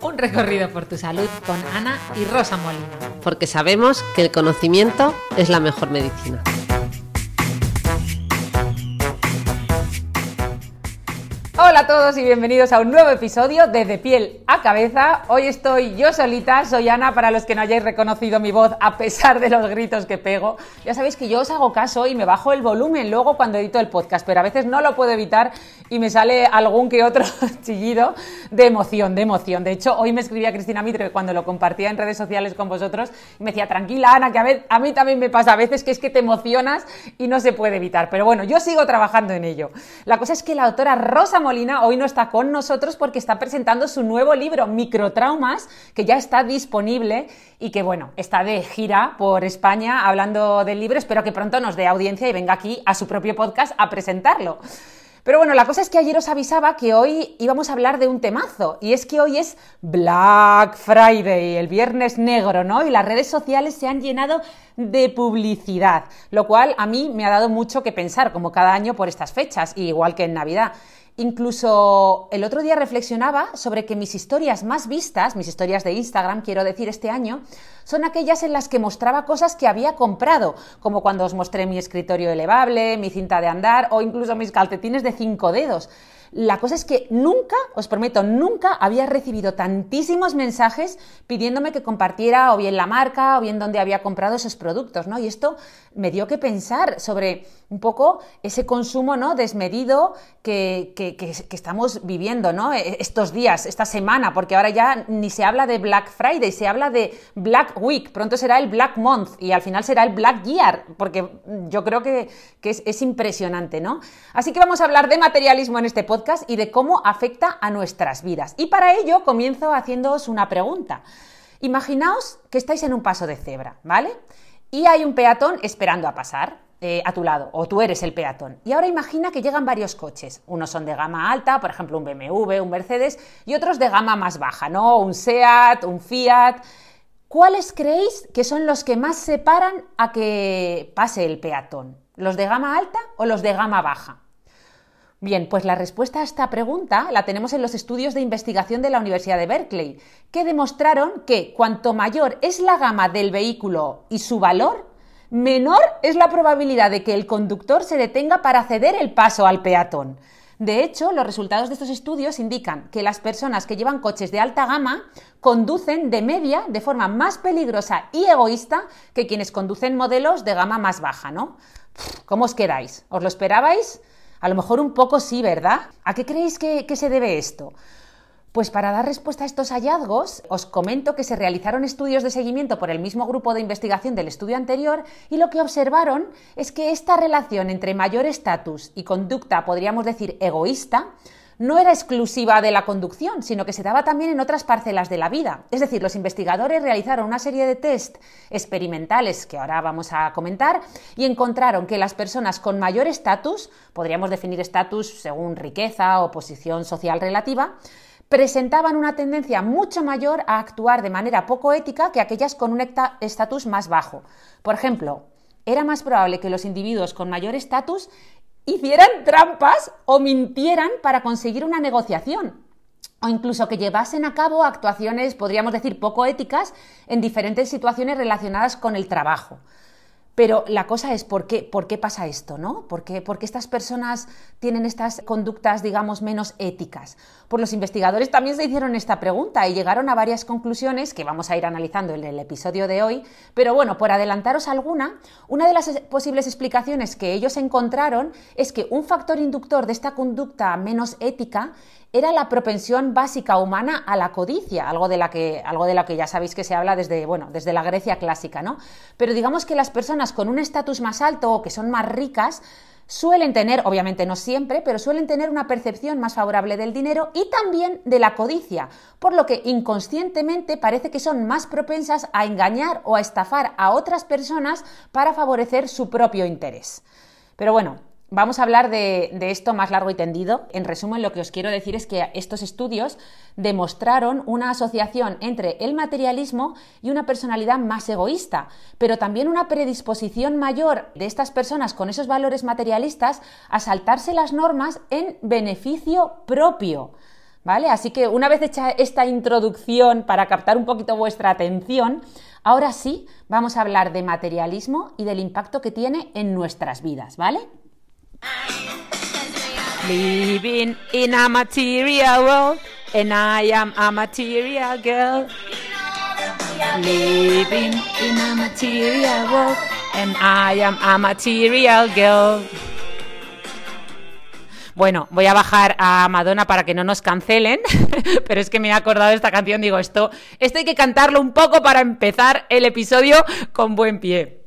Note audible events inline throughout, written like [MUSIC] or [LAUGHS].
Un recorrido por tu salud con Ana y Rosa Molina. porque sabemos que el conocimiento es la mejor medicina. Hola a todos y bienvenidos a un nuevo episodio de De piel a cabeza. Hoy estoy yo solita, soy Ana, para los que no hayáis reconocido mi voz a pesar de los gritos que pego. Ya sabéis que yo os hago caso y me bajo el volumen luego cuando edito el podcast, pero a veces no lo puedo evitar y me sale algún que otro [LAUGHS] chillido de emoción, de emoción. De hecho, hoy me escribía Cristina Mitre cuando lo compartía en redes sociales con vosotros y me decía, tranquila Ana, que a, vez- a mí también me pasa a veces que es que te emocionas y no se puede evitar. Pero bueno, yo sigo trabajando en ello. La cosa es que la autora Rosa Molina hoy no está con nosotros porque está presentando su nuevo libro, Microtraumas, que ya está disponible y que bueno, está de gira por España hablando del libro. Espero que pronto nos dé audiencia y venga aquí a su propio podcast a presentarlo. Pero bueno, la cosa es que ayer os avisaba que hoy íbamos a hablar de un temazo, y es que hoy es Black Friday, el viernes negro, ¿no? Y las redes sociales se han llenado de publicidad, lo cual a mí me ha dado mucho que pensar, como cada año por estas fechas, igual que en Navidad. Incluso el otro día reflexionaba sobre que mis historias más vistas, mis historias de Instagram, quiero decir, este año, son aquellas en las que mostraba cosas que había comprado, como cuando os mostré mi escritorio elevable, mi cinta de andar o incluso mis calcetines de cinco dedos. La cosa es que nunca, os prometo, nunca había recibido tantísimos mensajes pidiéndome que compartiera o bien la marca o bien dónde había comprado esos productos, ¿no? Y esto me dio que pensar sobre un poco ese consumo, ¿no? Desmedido que, que- estamos viviendo, ¿no? E- Estos días, esta semana, porque ahora ya ni se habla de Black Friday, se habla de Black Week, pronto será el Black Month y al final será el Black Year, porque yo creo que, que es, es impresionante, ¿no? Así que vamos a hablar de materialismo en este podcast y de cómo afecta a nuestras vidas. Y para ello comienzo haciéndoos una pregunta. Imaginaos que estáis en un paso de cebra, ¿vale? Y hay un peatón esperando a pasar eh, a tu lado, o tú eres el peatón. Y ahora imagina que llegan varios coches. Unos son de gama alta, por ejemplo, un BMW, un Mercedes, y otros de gama más baja, ¿no? Un SEAT, un Fiat. ¿Cuáles creéis que son los que más separan a que pase el peatón? ¿Los de gama alta o los de gama baja? Bien, pues la respuesta a esta pregunta la tenemos en los estudios de investigación de la Universidad de Berkeley, que demostraron que cuanto mayor es la gama del vehículo y su valor, menor es la probabilidad de que el conductor se detenga para ceder el paso al peatón. De hecho, los resultados de estos estudios indican que las personas que llevan coches de alta gama conducen de media de forma más peligrosa y egoísta que quienes conducen modelos de gama más baja, ¿no? ¿Cómo os quedáis? ¿Os lo esperabais? A lo mejor un poco sí, ¿verdad? ¿A qué creéis que, que se debe esto? Pues para dar respuesta a estos hallazgos, os comento que se realizaron estudios de seguimiento por el mismo grupo de investigación del estudio anterior y lo que observaron es que esta relación entre mayor estatus y conducta, podríamos decir, egoísta, no era exclusiva de la conducción, sino que se daba también en otras parcelas de la vida. Es decir, los investigadores realizaron una serie de test experimentales que ahora vamos a comentar y encontraron que las personas con mayor estatus, podríamos definir estatus según riqueza o posición social relativa, presentaban una tendencia mucho mayor a actuar de manera poco ética que aquellas con un estatus más bajo. Por ejemplo, era más probable que los individuos con mayor estatus hicieran trampas o mintieran para conseguir una negociación o incluso que llevasen a cabo actuaciones, podríamos decir, poco éticas en diferentes situaciones relacionadas con el trabajo. Pero la cosa es, ¿por qué, por qué pasa esto? ¿no? ¿Por qué, estas personas tienen estas conductas, digamos, menos éticas? Pues los investigadores también se hicieron esta pregunta y llegaron a varias conclusiones que vamos a ir analizando en el episodio de hoy. Pero bueno, por adelantaros alguna, una de las posibles explicaciones que ellos encontraron es que un factor inductor de esta conducta menos ética era la propensión básica humana a la codicia, algo de la que, algo de que ya sabéis que se habla desde, bueno, desde la Grecia clásica, ¿no? Pero digamos que las personas con un estatus más alto o que son más ricas suelen tener, obviamente no siempre, pero suelen tener una percepción más favorable del dinero y también de la codicia, por lo que inconscientemente parece que son más propensas a engañar o a estafar a otras personas para favorecer su propio interés. Pero bueno, Vamos a hablar de, esto más largo y tendido. En resumen, lo que os quiero decir es que estos estudios demostraron una asociación entre el materialismo y una personalidad más egoísta, pero también una predisposición mayor de estas personas con esos valores materialistas a saltarse las normas en beneficio propio. ¿Vale? Así que una vez hecha esta introducción para captar un poquito vuestra atención, ahora sí vamos a hablar de materialismo y del impacto que tiene en nuestras vidas, ¿vale? Living in a material world, and I am a material girl. Living in a material world, and I am a material girl. Bueno, voy a bajar a Madonna para que no nos cancelen, [LAUGHS] pero es que me he acordado de esta canción, digo, esto, esto hay que cantarlo un poco para empezar el episodio con buen pie.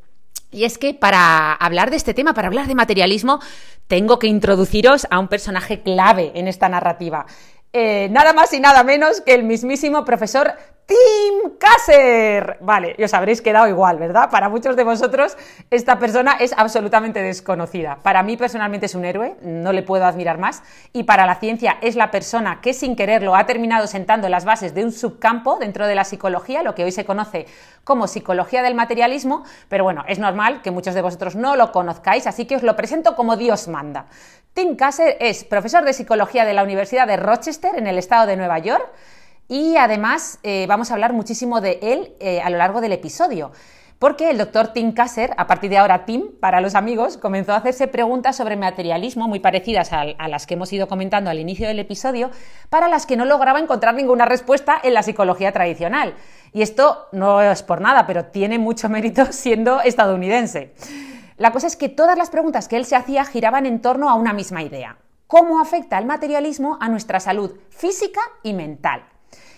Y es que para hablar de este tema, para hablar de materialismo, tengo que introduciros a un personaje clave en esta narrativa. Eh, nada más y nada menos que el mismísimo profesor Tim Kasser. Vale, y os habréis quedado igual, ¿verdad? Para muchos de vosotros esta persona es absolutamente desconocida. Para mí personalmente es un héroe, no le puedo admirar más. Y para la ciencia es la persona que sin quererlo ha terminado sentando las bases de un subcampo dentro de la psicología, lo que hoy se conoce como psicología del materialismo. Pero bueno, es normal que muchos de vosotros no lo conozcáis, así que os lo presento como Dios manda. Tim Kasser es profesor de psicología de la Universidad de Rochester en el estado de Nueva York y además eh, vamos a hablar muchísimo de él eh, a lo largo del episodio. Porque el doctor Tim Kasser, a partir de ahora Tim, para los amigos, comenzó a hacerse preguntas sobre materialismo muy parecidas a, a, las que hemos ido comentando al inicio del episodio, para las que no lograba encontrar ninguna respuesta en la psicología tradicional. Y esto no es por nada, pero tiene mucho mérito [LAUGHS] siendo estadounidense. La cosa es que todas las preguntas que él se hacía giraban en torno a una misma idea. ¿Cómo afecta el materialismo a nuestra salud física y mental?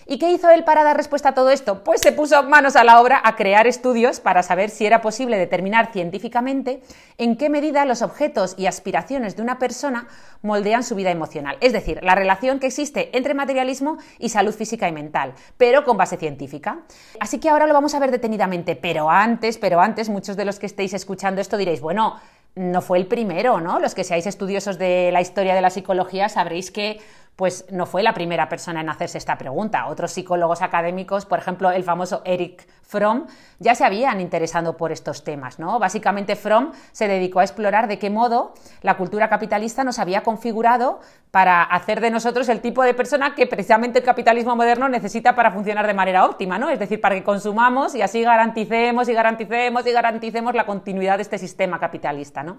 ¿Y qué hizo él para dar respuesta a todo esto? Pues se puso manos a la obra a crear estudios para saber si era posible determinar científicamente en qué medida los objetos y aspiraciones de una persona moldean su vida emocional. Es decir, la relación que existe entre materialismo y salud física y mental, pero con base científica. Así que ahora lo vamos a ver detenidamente, pero antes, pero antes, muchos de los que estéis escuchando esto diréis, bueno, no fue el primero, ¿no? Los que seáis estudiosos de la historia de la psicología sabréis que pues no fue la primera persona en hacerse esta pregunta. Otros psicólogos académicos, por ejemplo, el famoso Eric Fromm, ya se habían interesado por estos temas. ¿no? Básicamente, Fromm se dedicó a explorar de qué modo la cultura capitalista nos había configurado para hacer de nosotros el tipo de persona que precisamente el capitalismo moderno necesita para funcionar de manera óptima, ¿no? Es decir, para que consumamos y así garanticemos y garanticemos y garanticemos la continuidad de este sistema capitalista, ¿no?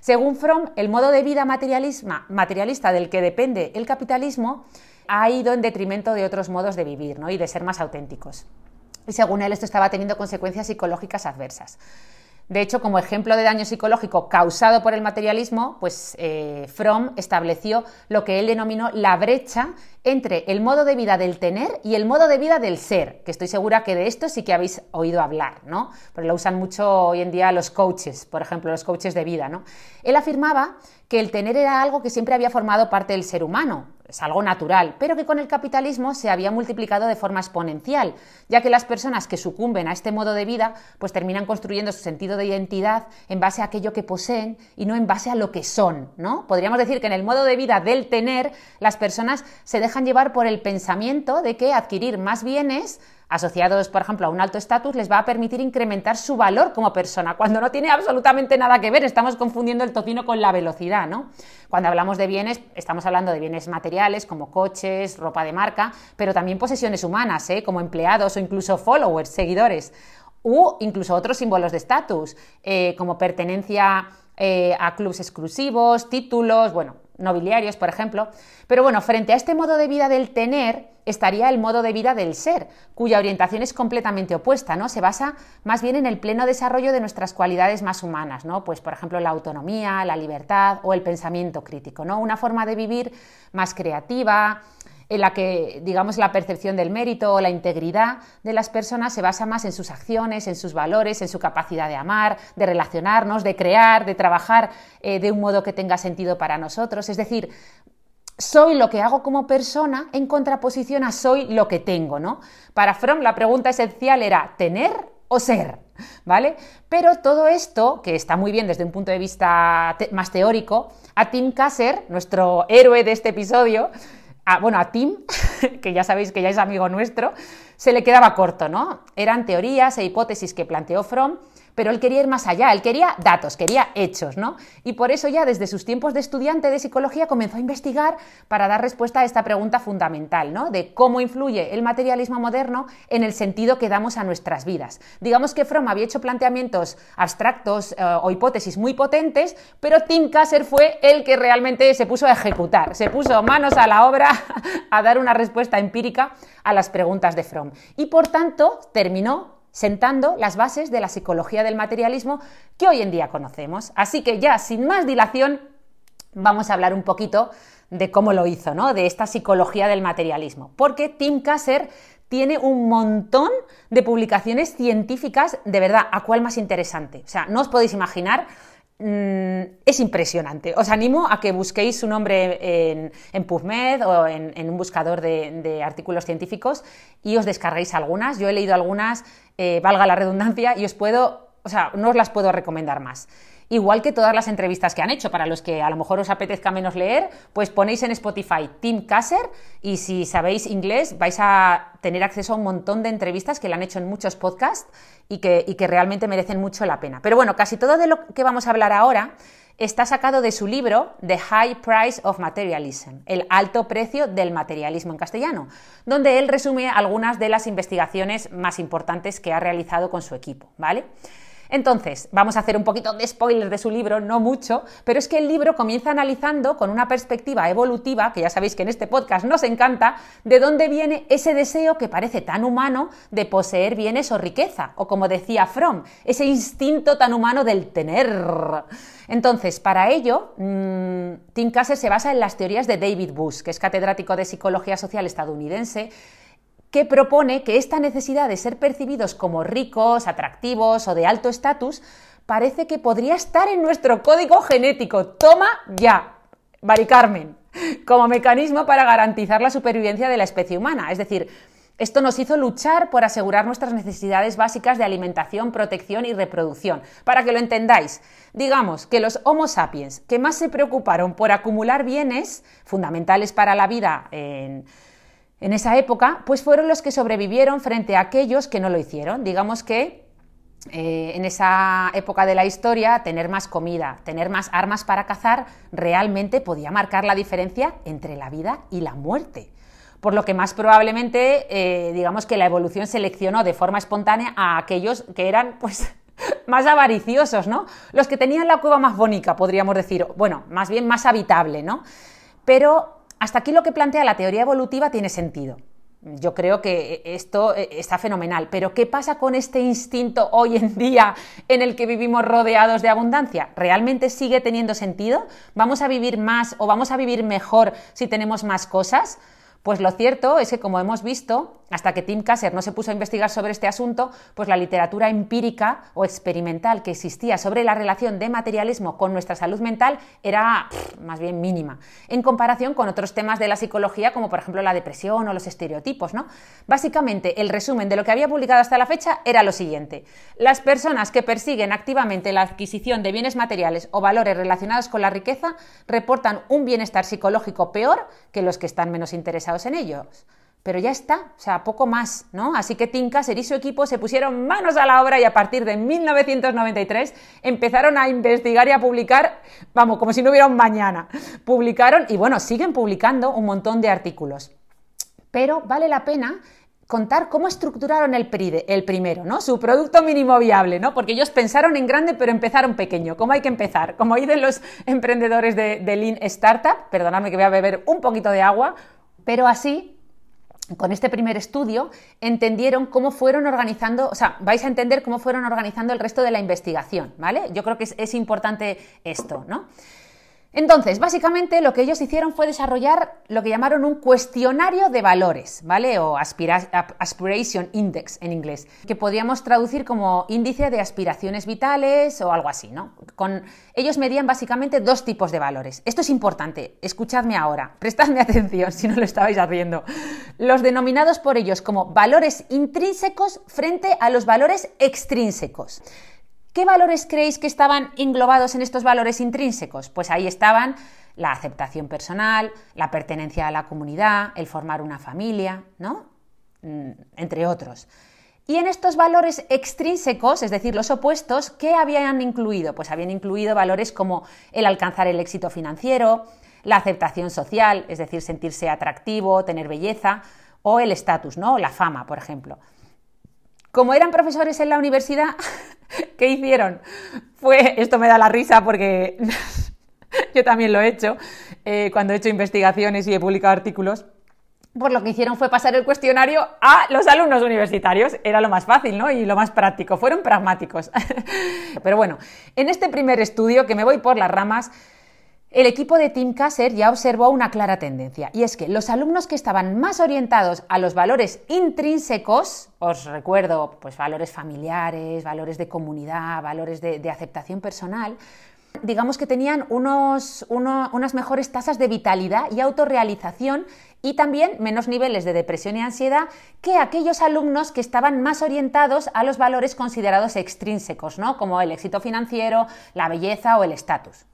Según Fromm, el modo de vida materialista del que depende el capitalismo ha ido en detrimento de otros modos de vivir ¿no? y de ser más auténticos. Y según él, esto estaba teniendo consecuencias psicológicas adversas. De hecho, como ejemplo de daño psicológico causado por el materialismo, pues eh, Fromm estableció lo que él denominó la brecha entre el modo de vida del tener y el modo de vida del ser, que estoy segura que de esto sí que habéis oído hablar, ¿no? Porque lo usan mucho hoy en día los coaches, por ejemplo, los coaches de vida, ¿no? Él afirmaba que el tener era algo que siempre había formado parte del ser humano, es algo natural, pero que con el capitalismo se había multiplicado de forma exponencial, ya que las personas que sucumben a este modo de vida pues terminan construyendo su sentido de identidad en base a aquello que poseen y no en base a lo que son, ¿no? Podríamos decir que en el modo de vida del tener las personas se dejan llevar por el pensamiento de que adquirir más bienes asociados, por ejemplo, a un alto estatus, les va a permitir incrementar su valor como persona, cuando no tiene absolutamente nada que ver. Estamos confundiendo el tocino con la velocidad, ¿no? Cuando hablamos de bienes, estamos hablando de bienes materiales como coches, ropa de marca, pero también posesiones humanas, ¿eh? como empleados o incluso followers, seguidores. u incluso otros símbolos de estatus, eh, como pertenencia eh, a clubes exclusivos, títulos, bueno, nobiliarios, por ejemplo. Pero bueno, frente a este modo de vida del tener estaría el modo de vida del ser, cuya orientación es completamente opuesta, ¿no? Se basa más bien en el pleno desarrollo de nuestras cualidades más humanas, ¿no? Pues por ejemplo, la autonomía, la libertad o el pensamiento crítico, ¿no? Una forma de vivir más creativa, en la que, digamos, la percepción del mérito o la integridad de las personas se basa más en sus acciones, en sus valores, en su capacidad de amar, de relacionarnos, de crear, de trabajar eh, de un modo que tenga sentido para nosotros. Es decir, soy lo que hago como persona en contraposición a soy lo que tengo, ¿no? Para Fromm la pregunta esencial era ¿tener o ser? ¿Vale? Pero todo esto, que está muy bien desde un punto de vista más teórico, a Tim Kasser, nuestro héroe de este episodio, bueno, a Tim, [LAUGHS] que ya sabéis que ya es amigo nuestro, se le quedaba corto, ¿no? Eran teorías e hipótesis que planteó Fromm pero él quería ir más allá, él quería datos, quería hechos, ¿no? Y por eso ya desde sus tiempos de estudiante de psicología comenzó a investigar para dar respuesta a esta pregunta fundamental, ¿no? De cómo influye el materialismo moderno en el sentido que damos a nuestras vidas. Digamos que Fromm había hecho planteamientos abstractos eh, o hipótesis muy potentes, pero Tim Kasser fue el que realmente se puso a ejecutar, se puso manos a la obra [LAUGHS] a dar una respuesta empírica a las preguntas de Fromm. Y por tanto terminó sentando las bases de la psicología del materialismo que hoy en día conocemos. Así que ya, sin más dilación, vamos a hablar un poquito de cómo lo hizo, ¿no? De esta psicología del materialismo. Porque Tim Kasser tiene un montón de publicaciones científicas, de verdad, ¿a cuál más interesante? O sea, no os podéis imaginar es impresionante. Os animo a que busquéis su nombre en, PubMed o en, un buscador de, de, artículos científicos y os descarguéis algunas. Yo he leído algunas eh, valga la redundancia, y os puedo, o sea, no os las puedo recomendar más. Igual que todas las entrevistas que han hecho, para los que a lo mejor os apetezca menos leer, pues ponéis en Spotify Tim Kasser y si sabéis inglés vais a tener acceso a un montón de entrevistas que le han hecho en muchos podcasts y que, y que realmente merecen mucho la pena. Pero bueno, casi todo de lo que vamos a hablar ahora está sacado de su libro The High Price of Materialism, el alto precio del materialismo en castellano, donde él resume algunas de las investigaciones más importantes que ha realizado con su equipo, ¿vale? Entonces, vamos a hacer un poquito de spoiler de su libro, no mucho, pero es que el libro comienza analizando con una perspectiva evolutiva, que ya sabéis que en este podcast nos encanta, de dónde viene ese deseo que parece tan humano de poseer bienes o riqueza, o como decía Fromm, ese instinto tan humano del tener. Entonces, para ello, mmm, Tim Kasser se basa en las teorías de David Bush, que es catedrático de Psicología Social estadounidense, que propone que esta necesidad de ser percibidos como ricos, atractivos o de alto estatus parece que podría estar en nuestro código genético. Toma ya, Bari Carmen, como mecanismo para garantizar la supervivencia de la especie humana. Es decir, esto nos hizo luchar por asegurar nuestras necesidades básicas de alimentación, protección y reproducción. Para que lo entendáis, digamos que los Homo sapiens que más se preocuparon por acumular bienes fundamentales para la vida en en esa época, pues fueron los que sobrevivieron frente a aquellos que no lo hicieron. Digamos que eh, en esa época de la historia, tener más comida, tener más armas para cazar, realmente podía marcar la diferencia entre la vida y la muerte. Por lo que más probablemente, eh, digamos que la evolución seleccionó de forma espontánea a aquellos que eran, pues, [LAUGHS] más avariciosos, ¿no? Los que tenían la cueva más bonita, podríamos decir, bueno, más bien más habitable, ¿no? Pero hasta aquí lo que plantea la teoría evolutiva tiene sentido. Yo creo que esto eh, está fenomenal, pero ¿qué pasa con este instinto hoy en día en el que vivimos rodeados de abundancia? ¿Realmente sigue teniendo sentido? ¿Vamos a vivir más o vamos a vivir mejor si tenemos más cosas? Pues lo cierto es que, como hemos visto, hasta que Tim Kasser no se puso a investigar sobre este asunto, pues la literatura empírica o experimental que existía sobre la relación de materialismo con nuestra salud mental era más bien mínima, en comparación con otros temas de la psicología, como por ejemplo la depresión o los estereotipos. ¿no? Básicamente, el resumen de lo que había publicado hasta la fecha era lo siguiente. Las personas que persiguen activamente la adquisición de bienes materiales o valores relacionados con la riqueza reportan un bienestar psicológico peor que los que están menos interesados en ellos pero ya está, o sea, poco más, ¿no? Así que Tinkaser y su equipo se pusieron manos a la obra y a partir de 1993 empezaron a investigar y a publicar, vamos, como si no hubiera un mañana. Publicaron y bueno, siguen publicando un montón de artículos. Pero vale la pena contar cómo estructuraron el, el, primero, ¿no? Su producto mínimo viable, ¿no? Porque ellos pensaron en grande pero empezaron pequeño. ¿Cómo hay que empezar? Como dicen los emprendedores de, de Lean Startup, perdonadme que voy a beber un poquito de agua, pero así con este primer estudio entendieron cómo fueron organizando, o sea, vais a entender cómo fueron organizando el resto de la investigación, ¿vale? Yo creo que es, es importante esto, ¿no? Entonces, básicamente lo que ellos hicieron fue desarrollar lo que llamaron un cuestionario de valores, ¿vale? O Aspiration Index en inglés, que podríamos traducir como índice de aspiraciones vitales o algo así, ¿no? Con, ellos medían básicamente dos tipos de valores. Esto es importante, escuchadme ahora, prestadme [LAUGHS] atención si no lo estabais haciendo. Los denominados por ellos como valores intrínsecos frente a los valores extrínsecos. ¿Qué valores creéis que estaban englobados en estos valores intrínsecos? Pues ahí estaban la aceptación personal, la pertenencia a la comunidad, el formar una familia, ¿no? Mm, entre otros. Y en estos valores extrínsecos, es decir, los opuestos, ¿qué habían incluido? Pues habían incluido valores como el alcanzar el éxito financiero, la aceptación social, es decir, sentirse atractivo, tener belleza, o el estatus, ¿no? La fama, por ejemplo. Como eran profesores en la universidad, [LAUGHS] ¿qué hicieron? Fue, esto me da la risa porque [LAUGHS] yo también lo he hecho eh, cuando he hecho investigaciones y he publicado artículos. Pues lo que hicieron fue pasar el cuestionario a los alumnos universitarios. Era lo más fácil, ¿no? Y lo más práctico. Fueron pragmáticos. [LAUGHS] Pero bueno, en este primer estudio, que me voy por las ramas, el equipo de Tim Kasser ya observó una clara tendencia, y es que los alumnos que estaban más orientados a los valores intrínsecos, os recuerdo, pues valores familiares, valores de comunidad, valores de, aceptación personal, digamos que tenían unos, unas mejores tasas de vitalidad y autorrealización y también menos niveles de depresión y ansiedad que aquellos alumnos que estaban más orientados a los valores considerados extrínsecos, ¿no? como el éxito financiero, la belleza o el estatus.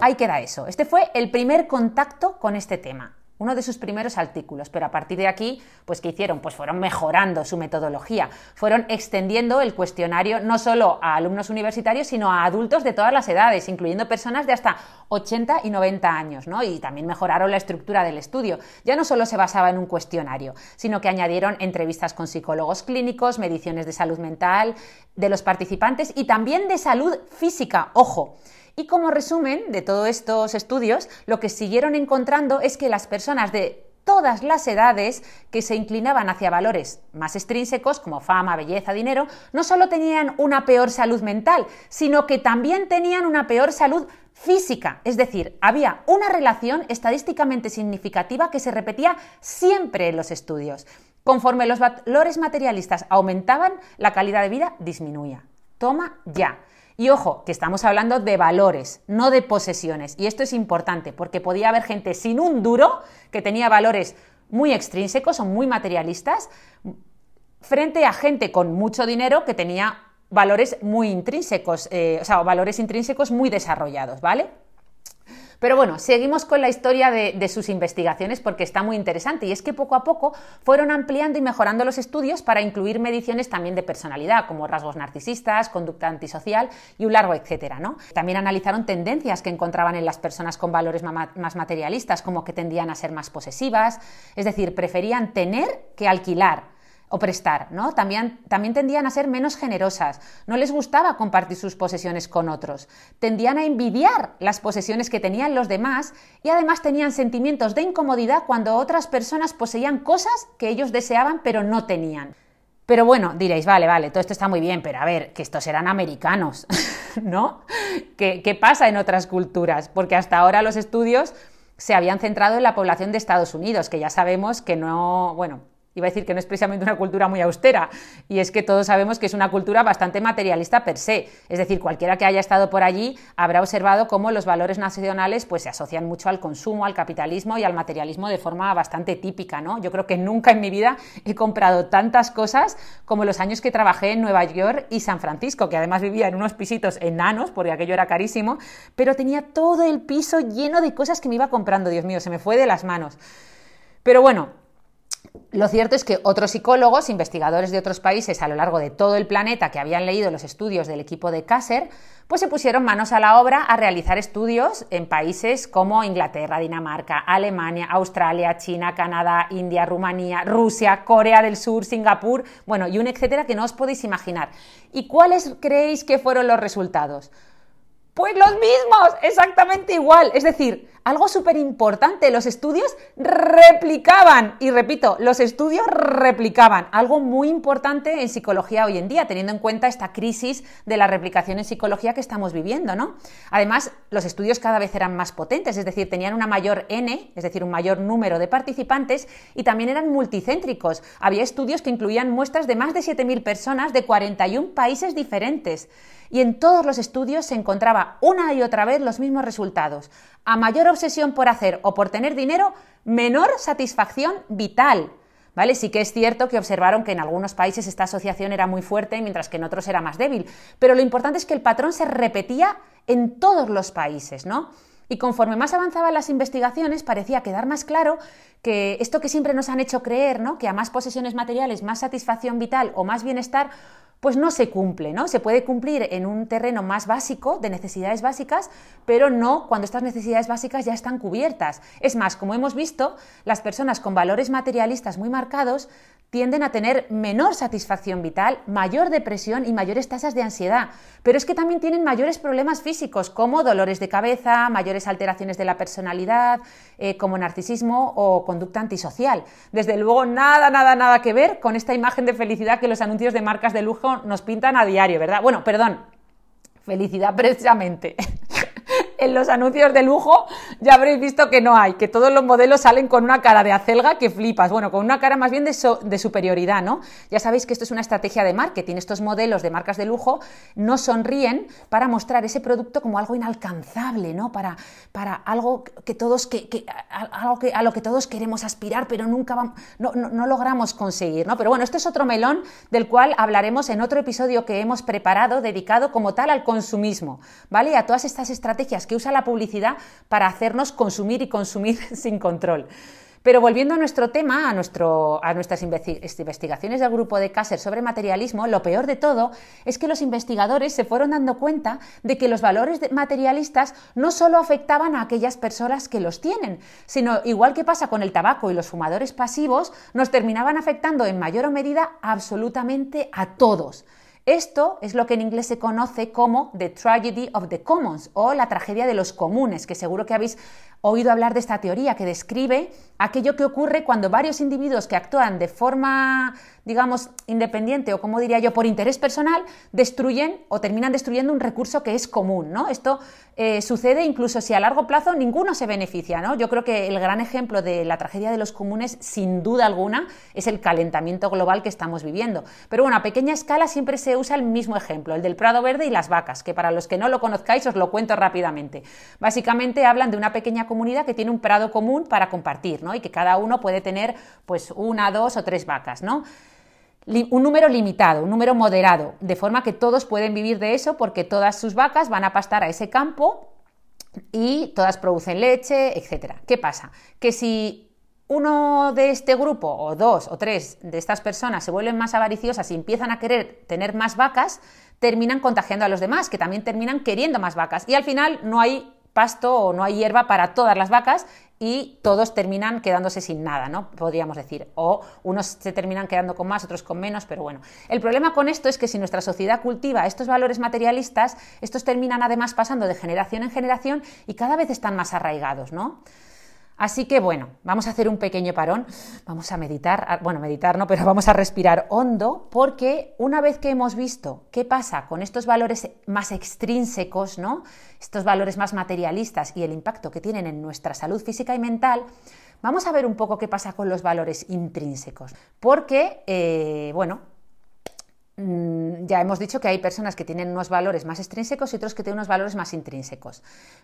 Ahí queda eso. Este fue el primer contacto con este tema, uno de sus primeros artículos, pero a partir de aquí, pues ¿qué hicieron? Pues fueron mejorando su metodología, fueron extendiendo el cuestionario no solo a alumnos universitarios, sino a adultos de todas las edades, incluyendo personas de hasta 80 y 90 años, ¿no? Y también mejoraron la estructura del estudio. Ya no solo se basaba en un cuestionario, sino que añadieron entrevistas con psicólogos clínicos, mediciones de salud mental de los participantes y también de salud física, ojo. Y como resumen de todos estos estudios, lo que siguieron encontrando es que las personas de todas las edades que se inclinaban hacia valores más extrínsecos como fama, belleza, dinero, no solo tenían una peor salud mental, sino que también tenían una peor salud física. Es decir, había una relación estadísticamente significativa que se repetía siempre en los estudios. Conforme los valores materialistas aumentaban, la calidad de vida disminuía. Toma ya. Y ojo, que estamos hablando de valores, no de posesiones. Y esto es importante porque podía haber gente sin un duro que tenía valores muy extrínsecos o muy materialistas frente a gente con mucho dinero que tenía valores muy intrínsecos, eh, o sea, valores intrínsecos muy desarrollados, ¿vale? Pero bueno, seguimos con la historia de, sus investigaciones porque está muy interesante y es que poco a poco fueron ampliando y mejorando los estudios para incluir mediciones también de personalidad, como rasgos narcisistas, conducta antisocial y un largo etcétera. ¿no? También analizaron tendencias que encontraban en las personas con valores más materialistas, como que tendían a ser más posesivas, es decir, preferían tener que alquilar o prestar, ¿no? También, también tendían a ser menos generosas, no les gustaba compartir sus posesiones con otros, tendían a envidiar las posesiones que tenían los demás y además tenían sentimientos de incomodidad cuando otras personas poseían cosas que ellos deseaban pero no tenían. Pero bueno, diréis, vale, vale, todo esto está muy bien, pero a ver, que estos eran americanos, [LAUGHS] ¿no? ¿Qué, ¿Qué pasa en otras culturas? Porque hasta ahora los estudios se habían centrado en la población de Estados Unidos, que ya sabemos que no, bueno, Iba a decir que no es precisamente una cultura muy austera, y es que todos sabemos que es una cultura bastante materialista per se. Es decir, cualquiera que haya estado por allí habrá observado cómo los valores nacionales pues, se asocian mucho al consumo, al capitalismo y al materialismo de forma bastante típica. ¿no? Yo creo que nunca en mi vida he comprado tantas cosas como los años que trabajé en Nueva York y San Francisco, que además vivía en unos pisitos enanos, porque aquello era carísimo, pero tenía todo el piso lleno de cosas que me iba comprando. Dios mío, se me fue de las manos. Pero bueno, lo cierto es que otros psicólogos, investigadores de otros países a lo largo de todo el planeta que habían leído los estudios del equipo de Kasser, pues se pusieron manos a la obra a realizar estudios en países como Inglaterra, Dinamarca, Alemania, Australia, China, Canadá, India, Rumanía, Rusia, Corea del Sur, Singapur, bueno, y un etcétera que no os podéis imaginar. ¿Y cuáles creéis que fueron los resultados? Pues los mismos, exactamente igual. Es decir, algo súper importante, los estudios replicaban, y repito, los estudios replicaban, algo muy importante en psicología hoy en día, teniendo en cuenta esta crisis de la replicación en psicología que estamos viviendo, ¿no? Además, los estudios cada vez eran más potentes, es decir, tenían una mayor N, es decir, un mayor número de participantes, y también eran multicéntricos. Había estudios que incluían muestras de más de 7.000 personas de 41 países diferentes y en todos los estudios se encontraba una y otra vez los mismos resultados. A mayor obsesión por hacer o por tener dinero, menor satisfacción vital. ¿Vale? Sí que es cierto que observaron que en algunos países esta asociación era muy fuerte, mientras que en otros era más débil. Pero lo importante es que el patrón se repetía en todos los países, ¿no? Y conforme más avanzaban las investigaciones, parecía quedar más claro que esto que siempre nos han hecho creer, ¿no? Que a más posesiones materiales, más satisfacción vital o más bienestar, pues no se cumple, ¿no? Se puede cumplir en un terreno más básico, de necesidades básicas, pero no cuando estas necesidades básicas ya están cubiertas. Es más, como hemos visto, las personas con valores materialistas muy marcados tienden a tener menor satisfacción vital, mayor depresión y mayores tasas de ansiedad. Pero es que también tienen mayores problemas físicos, como dolores de cabeza, mayores alteraciones de la personalidad, eh, como narcisismo o conducta antisocial. Desde luego, nada, nada, nada que ver con esta imagen de felicidad que los anuncios de marcas de lujo nos pintan a diario, ¿verdad? Bueno, perdón, felicidad precisamente [LAUGHS] en los anuncios de lujo ya habréis visto que no hay, que todos los modelos salen con una cara de acelga que flipas, bueno, con una cara más bien de, superioridad, ¿no? Ya sabéis que esto es una estrategia de marketing, estos modelos de marcas de lujo no sonríen para mostrar ese producto como algo inalcanzable, ¿no? Para, para algo que todos, que, algo que, a lo que todos queremos aspirar, pero nunca vamos, no, no logramos conseguir, ¿no? Pero bueno, este es otro melón del cual hablaremos en otro episodio que hemos preparado dedicado como tal al consumismo, ¿vale? A todas estas estrategias que usa la publicidad para hacernos consumir y consumir [LAUGHS] sin control. Pero volviendo a nuestro tema, a, nuestro, a, nuestras investigaciones del grupo de Kasser sobre materialismo, lo peor de todo es que los investigadores se fueron dando cuenta de que los valores materialistas no solo afectaban a aquellas personas que los tienen, sino, igual que pasa con el tabaco y los fumadores pasivos, nos terminaban afectando en mayor o medida absolutamente a todos. Esto es lo que en inglés se conoce como The Tragedy of the Commons o la tragedia de los comunes, que seguro que habéis oído hablar de esta teoría que describe aquello que ocurre cuando varios individuos que actúan de forma, digamos, independiente o como diría yo, por interés personal, destruyen o terminan destruyendo un recurso que es común, ¿no? Esto eh, sucede incluso si a largo plazo ninguno se beneficia, ¿no? Yo creo que el gran ejemplo de la tragedia de los comunes, sin duda alguna, es el calentamiento global que estamos viviendo. Pero bueno, a pequeña escala siempre se usa el mismo ejemplo, el del prado verde y las vacas, que para los que no lo conozcáis os lo cuento rápidamente. Básicamente hablan de una pequeña comunidad que tiene un prado común para compartir, ¿no? Y que cada uno puede tener pues una, dos o tres vacas, ¿no? un número limitado, un número moderado, de forma que todos pueden vivir de eso porque todas sus vacas van a pastar a ese campo y todas producen leche, etc. ¿Qué pasa? Que si uno de este grupo o dos o tres de estas personas se vuelven más avariciosas y empiezan a querer tener más vacas, terminan contagiando a los demás, que también terminan queriendo más vacas. Y al final no hay pasto o no hay hierba para todas las vacas y todos terminan quedándose sin nada, ¿no? Podríamos decir. O unos se terminan quedando con más, otros con menos, pero bueno. El problema con esto es que si nuestra sociedad cultiva estos valores materialistas, estos terminan además pasando de generación en generación y cada vez están más arraigados, ¿no? Así que bueno, vamos a hacer un pequeño parón, vamos a meditar, bueno, meditar no, [LAUGHS] pero vamos a respirar hondo, porque una vez que hemos visto qué pasa con estos valores más extrínsecos, ¿no? Estos valores más materialistas y el impacto que tienen en nuestra salud física y mental, vamos a ver un poco qué pasa con los valores intrínsecos. Porque, eh, bueno, ya hemos dicho que hay personas que tienen unos valores más extrínsecos y otros que tienen unos valores más intrínsecos.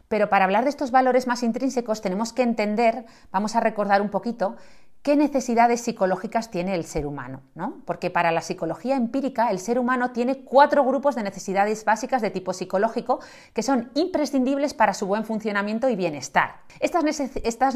Pero para hablar de estos valores más intrínsecos tenemos que entender, vamos a recordar un poquito, qué necesidades psicológicas tiene el ser humano, ¿no? Porque para la psicología empírica el ser humano tiene cuatro grupos de necesidades básicas de tipo psicológico que son imprescindibles para su buen funcionamiento y bienestar. Estas,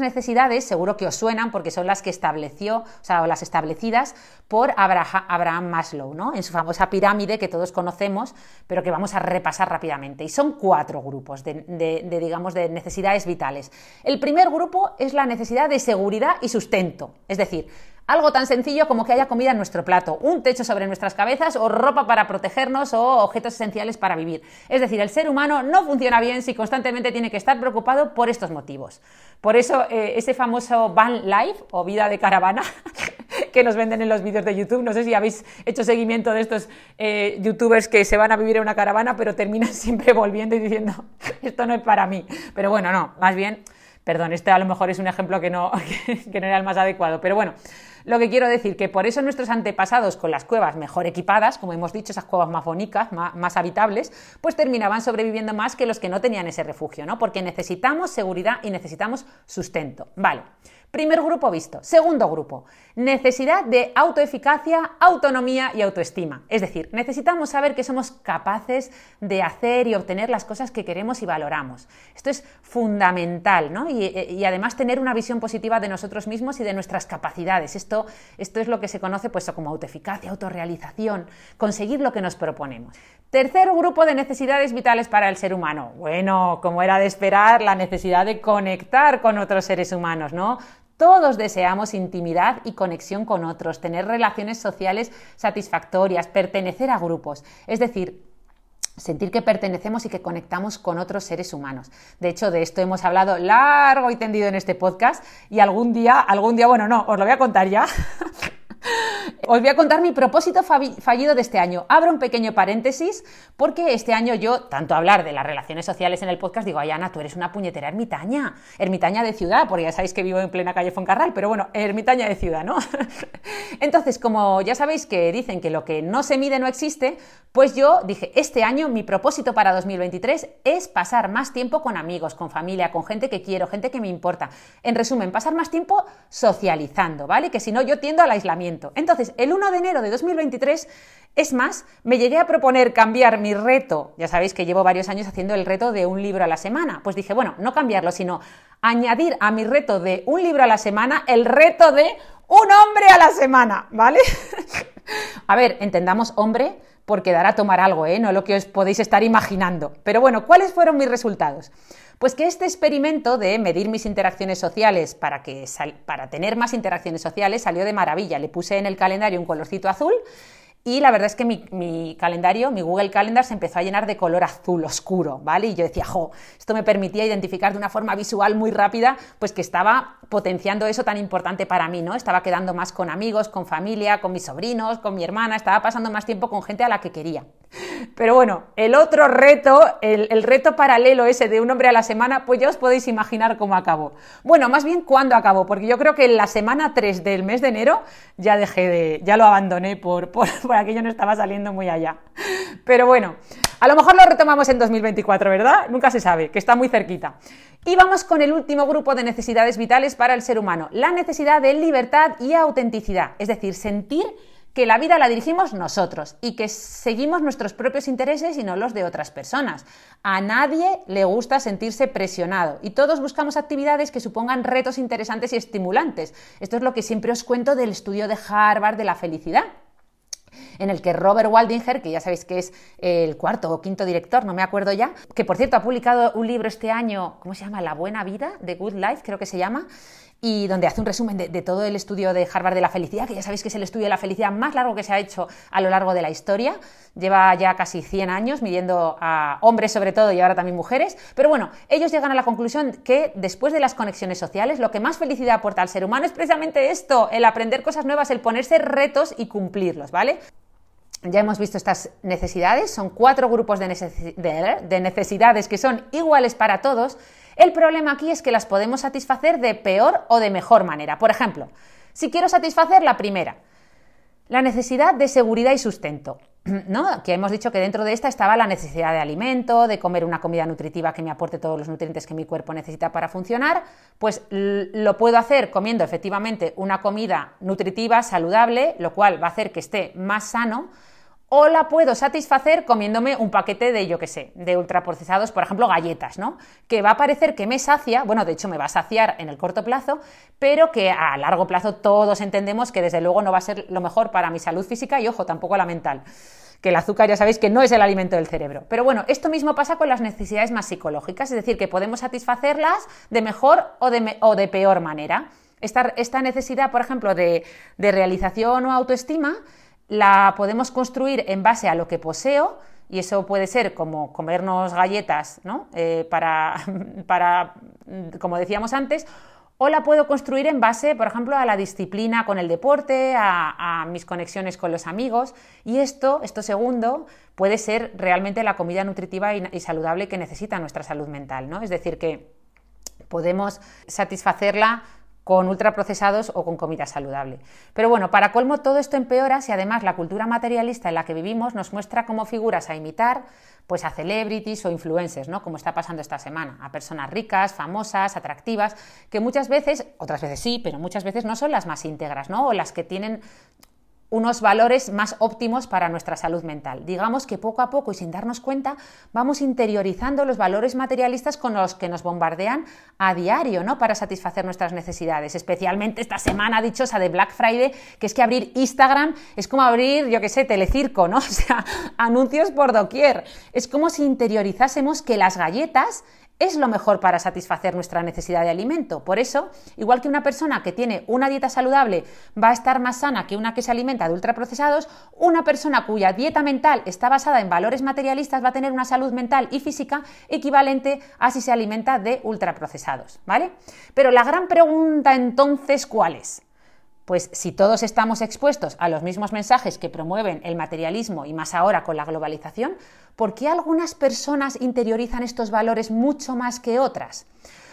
necesidades seguro que os suenan porque son las que estableció, o sea, las establecidas por Abraham Maslow, ¿no? En su famosa pirámide que todos conocemos, pero que vamos a repasar rápidamente. Y son cuatro grupos de, digamos, de necesidades vitales. El primer grupo es la necesidad de seguridad y sustento. Es decir, algo tan sencillo como que haya comida en nuestro plato, un techo sobre nuestras cabezas o ropa para protegernos o objetos esenciales para vivir. Es decir, el ser humano no funciona bien si constantemente tiene que estar preocupado por estos motivos. Por eso eh, ese famoso van life o vida de caravana [LAUGHS] que nos venden en los vídeos de YouTube, no sé si habéis hecho seguimiento de estos eh, youtubers que se van a vivir en una caravana pero terminan [LAUGHS] siempre volviendo y diciendo esto no es para mí. Pero bueno, no, más bien Perdón, este a lo mejor es un ejemplo que no, [LAUGHS] que no era el más adecuado, pero bueno, lo que quiero decir que por eso nuestros antepasados con las cuevas mejor equipadas, como hemos dicho, esas cuevas más bonitas, más, más, habitables, pues terminaban sobreviviendo más que los que no tenían ese refugio, ¿no? Porque necesitamos seguridad y necesitamos sustento. Vale. Primer grupo visto. Segundo grupo, necesidad de autoeficacia, autonomía y autoestima. Es decir, necesitamos saber que somos capaces de hacer y obtener las cosas que queremos y valoramos. Esto es fundamental, ¿no? Y, además tener una visión positiva de nosotros mismos y de nuestras capacidades. Esto, esto es lo que se conoce pues, como autoeficacia, autorrealización, conseguir lo que nos proponemos. Tercer grupo de necesidades vitales para el ser humano. Bueno, como era de esperar, la necesidad de conectar con otros seres humanos, ¿no? Todos deseamos intimidad y conexión con otros, tener relaciones sociales satisfactorias, pertenecer a grupos. Es decir, sentir que pertenecemos y que conectamos con otros seres humanos. De hecho, de esto hemos hablado largo y tendido en este podcast y algún día, algún día, bueno, no, os lo voy a contar ya. [LAUGHS] Os voy a contar mi propósito fallido de este año. Abro un pequeño paréntesis porque este año yo, tanto hablar de las relaciones sociales en el podcast, digo, ay Ana, tú eres una puñetera ermitaña, ermitaña de ciudad, porque ya sabéis que vivo en plena calle Foncarral, pero bueno, ermitaña de ciudad, ¿no? [LAUGHS] Entonces, como ya sabéis que dicen que lo que no se mide no existe, pues yo dije, este año mi propósito para 2023 es pasar más tiempo con amigos, con familia, con gente que quiero, gente que me importa. En resumen, pasar más tiempo socializando, ¿vale? Que si no, yo tiendo al aislamiento. Entonces, el 1 de enero de 2023, es más, me llegué a proponer cambiar mi reto, ya sabéis que llevo varios años haciendo el reto de un libro a la semana, pues dije, bueno, no cambiarlo, sino añadir a mi reto de un libro a la semana el reto de un hombre a la semana, ¿vale? [LAUGHS] a ver, entendamos hombre porque dará a tomar algo, ¿eh? no lo que os podéis estar imaginando. Pero bueno, ¿cuáles fueron mis resultados? Pues que este experimento de medir mis interacciones sociales para, que para tener más interacciones sociales salió de maravilla. Le puse en el calendario un colorcito azul y la verdad es que mi, calendario, mi Google Calendar, se empezó a llenar de color azul oscuro, ¿vale? Y yo decía, jo, esto me permitía identificar de una forma visual muy rápida, pues que estaba potenciando eso tan importante para mí, ¿no? Estaba quedando más con amigos, con familia, con mis sobrinos, con mi hermana, estaba pasando más tiempo con gente a la que quería. Pero bueno, el otro reto, el, reto paralelo ese de un hombre a la semana, pues ya os podéis imaginar cómo acabó. Bueno, más bien cuándo acabó, porque yo creo que en la semana 3 del mes de enero ya dejé de, ya lo abandoné por, por por aquello no estaba saliendo muy allá. Pero bueno, a lo mejor lo retomamos en 2024, ¿verdad? Nunca se sabe, que está muy cerquita. Y vamos con el último grupo de necesidades vitales para el ser humano, la necesidad de libertad y autenticidad, es decir, sentir que la vida la dirigimos nosotros y que seguimos nuestros propios intereses y no los de otras personas. A nadie le gusta sentirse presionado y todos buscamos actividades que supongan retos interesantes y estimulantes. Esto es lo que siempre os cuento del estudio de Harvard de la felicidad en el que Robert Waldinger, que ya sabéis que es el cuarto o quinto director, no me acuerdo ya, que por cierto ha publicado un libro este año, ¿cómo se llama? La buena vida, The Good Life, creo que se llama, y donde hace un resumen de, todo el estudio de Harvard de la felicidad, que ya sabéis que es el estudio de la felicidad más largo que se ha hecho a lo largo de la historia. Lleva ya casi 100 años midiendo a hombres sobre todo y ahora también mujeres. Pero bueno, ellos llegan a la conclusión que después de las conexiones sociales, lo que más felicidad aporta al ser humano es precisamente esto, el aprender cosas nuevas, el ponerse retos y cumplirlos, ¿vale? Ya hemos visto estas necesidades, son cuatro grupos de, necesidades que son iguales para todos. El problema aquí es que las podemos satisfacer de peor o de mejor manera. Por ejemplo, si quiero satisfacer la primera, La necesidad de seguridad y sustento. [CLEARS THROAT] ¿no? Que hemos dicho que dentro de esta estaba la necesidad de alimento, de comer una comida nutritiva que me aporte todos los nutrientes que mi cuerpo necesita para funcionar, pues lo puedo hacer comiendo efectivamente una comida nutritiva, saludable, lo cual va a hacer que esté más sano, o la puedo satisfacer comiéndome un paquete de, yo qué sé, de ultraprocesados, por ejemplo, galletas, ¿no? Que va a parecer que me sacia, bueno, de hecho me va a saciar en el corto plazo, pero que a largo plazo todos entendemos que desde luego no va a ser lo mejor para mi salud física y, ojo, tampoco la mental que el azúcar ya sabéis que no es el alimento del cerebro. Pero bueno, esto mismo pasa con las necesidades más psicológicas, es decir, que podemos satisfacerlas de mejor o de, peor manera. Esta, necesidad, por ejemplo, de realización o autoestima, la podemos construir en base a lo que poseo, y eso puede ser como comernos galletas, ¿no? Eh, para, [LAUGHS] para, como decíamos antes, o la puedo construir en base, por ejemplo, a la disciplina con el deporte, a, mis conexiones con los amigos. Y esto, esto segundo, puede ser realmente la comida nutritiva y, y saludable que necesita nuestra salud mental, ¿no? Es decir, que podemos satisfacerla con ultraprocesados o con comida saludable. Pero bueno, para colmo todo esto empeora si además la cultura materialista en la que vivimos nos muestra como figuras a imitar pues a celebrities o influencers, ¿no? Como está pasando esta semana, a personas ricas, famosas, atractivas, que muchas veces, otras veces sí, pero muchas veces no son las más íntegras, ¿no? O las que tienen unos valores más óptimos para nuestra salud mental. Digamos que poco a poco y sin darnos cuenta vamos interiorizando los valores materialistas con los que nos bombardean a diario, ¿no? Para satisfacer nuestras necesidades, especialmente esta semana dichosa de Black Friday, que es que abrir Instagram es como abrir, yo qué sé, telecirco, ¿no? [LAUGHS] O sea, anuncios por doquier. Es como si interiorizásemos que las galletas es lo mejor para satisfacer nuestra necesidad de alimento. Por eso, igual que una persona que tiene una dieta saludable va a estar más sana que una que se alimenta de ultraprocesados, una persona cuya dieta mental está basada en valores materialistas va a tener una salud mental y física equivalente a si se alimenta de ultraprocesados, ¿vale? Pero la gran pregunta entonces, ¿cuál es? Pues si todos estamos expuestos a los mismos mensajes que promueven el materialismo y más ahora con la globalización, ¿por qué algunas personas interiorizan estos valores mucho más que otras?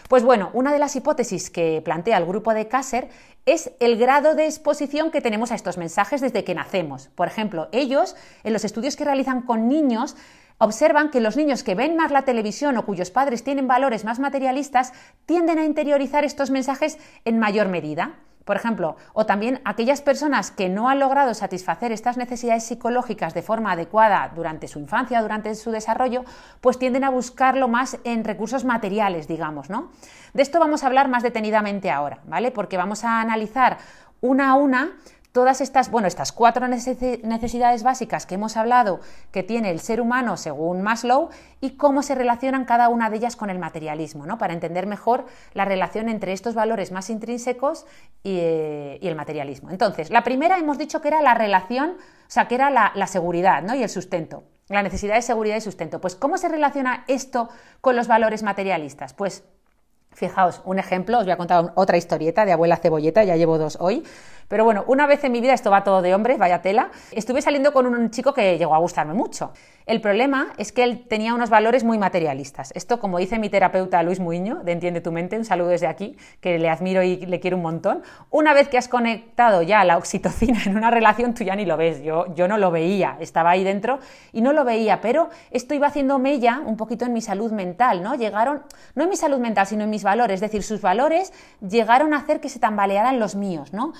Pues bueno, una de las hipótesis que plantea el grupo de Kasser es el grado de exposición que tenemos a estos mensajes desde que nacemos. Por ejemplo, ellos, en los estudios que realizan con niños, observan que los niños que ven más la televisión o cuyos padres tienen valores más materialistas tienden a interiorizar estos mensajes en mayor medida. Por ejemplo, o también aquellas personas que no han logrado satisfacer estas necesidades psicológicas de forma adecuada durante su infancia, durante su desarrollo, pues tienden a buscarlo más en recursos materiales, digamos, ¿no? De esto vamos a hablar más detenidamente ahora, ¿vale? Porque vamos a analizar una a una todas estas, bueno, estas cuatro necesidades básicas que hemos hablado que tiene el ser humano según Maslow y cómo se relacionan cada una de ellas con el materialismo, ¿no? Para entender mejor la relación entre estos valores más intrínsecos y, eh, el materialismo. Entonces, la primera hemos dicho que era la relación, o sea, que era la, la seguridad, ¿no? Y el sustento. La necesidad de seguridad y sustento. Pues, ¿cómo se relaciona esto con los valores materialistas? Pues, fijaos, un ejemplo, os voy a contar otra historieta de abuela cebolleta, ya llevo dos hoy. Pero bueno, una vez en mi vida, esto va todo de hombres, vaya tela, estuve saliendo con un chico que llegó a gustarme mucho. El problema es que él tenía unos valores muy materialistas. Esto, como dice mi terapeuta Luis Muiño, de Entiende tu mente, un saludo desde aquí, que le admiro y le quiero un montón. Una vez que has conectado ya la oxitocina [LAUGHS] en una relación, tú ya ni lo ves. Yo, yo no lo veía, estaba ahí dentro y no lo veía, pero esto iba haciendo mella un poquito en mi salud mental, ¿no? Llegaron, no en mi salud mental, sino en valores, es decir, sus valores llegaron a hacer que se tambalearan los míos, ¿no?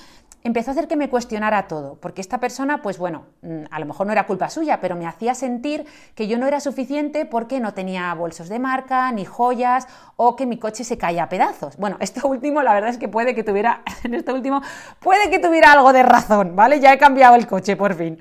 empezó a hacer que me cuestionara todo, porque esta persona, pues bueno, mm, a lo mejor no era culpa suya, pero me hacía sentir que yo no era suficiente porque no tenía bolsos de marca, ni joyas, o que mi coche se caía a pedazos. Bueno, [LAUGHS] esto último, la verdad es que puede que tuviera, [LAUGHS] en esto último, puede que tuviera algo de razón, ¿vale? Ya he cambiado el coche, por fin.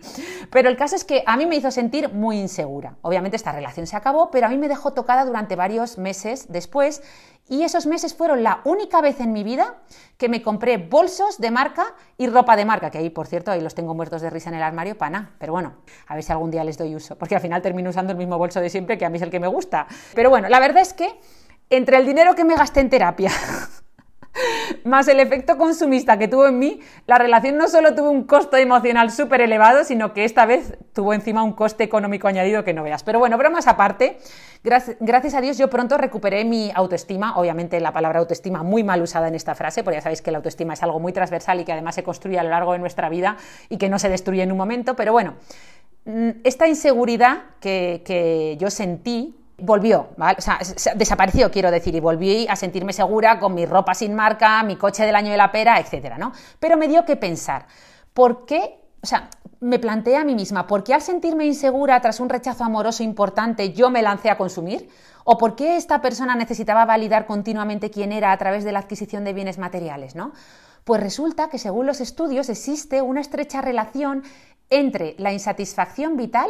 Pero el caso es que a mí me hizo sentir muy insegura. Obviamente esta relación se acabó, pero a mí me dejó tocada durante varios meses después y esos meses fueron la única vez en mi vida que me compré bolsos de marca y ropa de marca, que ahí, por cierto, ahí los tengo muertos de risa en el armario, pana. Pero bueno, a ver si algún día les doy uso, porque al final termino usando el mismo bolso de siempre, que a mí es el que me gusta. Pero bueno, la verdad es que entre el dinero que me gasté en terapia [LAUGHS] más el efecto consumista que tuvo en mí, la relación no solo tuvo un costo emocional súper elevado, sino que esta vez tuvo encima un coste económico añadido que no veas. Pero bueno, bromas aparte, gracias, a Dios yo pronto recuperé mi autoestima, obviamente la palabra autoestima muy mal usada en esta frase, porque ya sabéis que la autoestima es algo muy transversal y que además se construye a lo largo de nuestra vida y que no se destruye en un momento, pero bueno, mm, esta inseguridad que, que yo sentí volvió, ¿vale? O sea, desapareció, quiero decir, y volví a sentirme segura con mi ropa sin marca, mi coche del año de la pera, etcétera, ¿no? Pero me dio que pensar, ¿por qué? O sea, me planteé a mí misma, ¿por qué al sentirme insegura tras un rechazo amoroso importante yo me lancé a consumir? ¿O por qué esta persona necesitaba validar continuamente quién era a través de la adquisición de bienes materiales, ¿no? Pues resulta que según los estudios existe una estrecha relación entre la insatisfacción vital,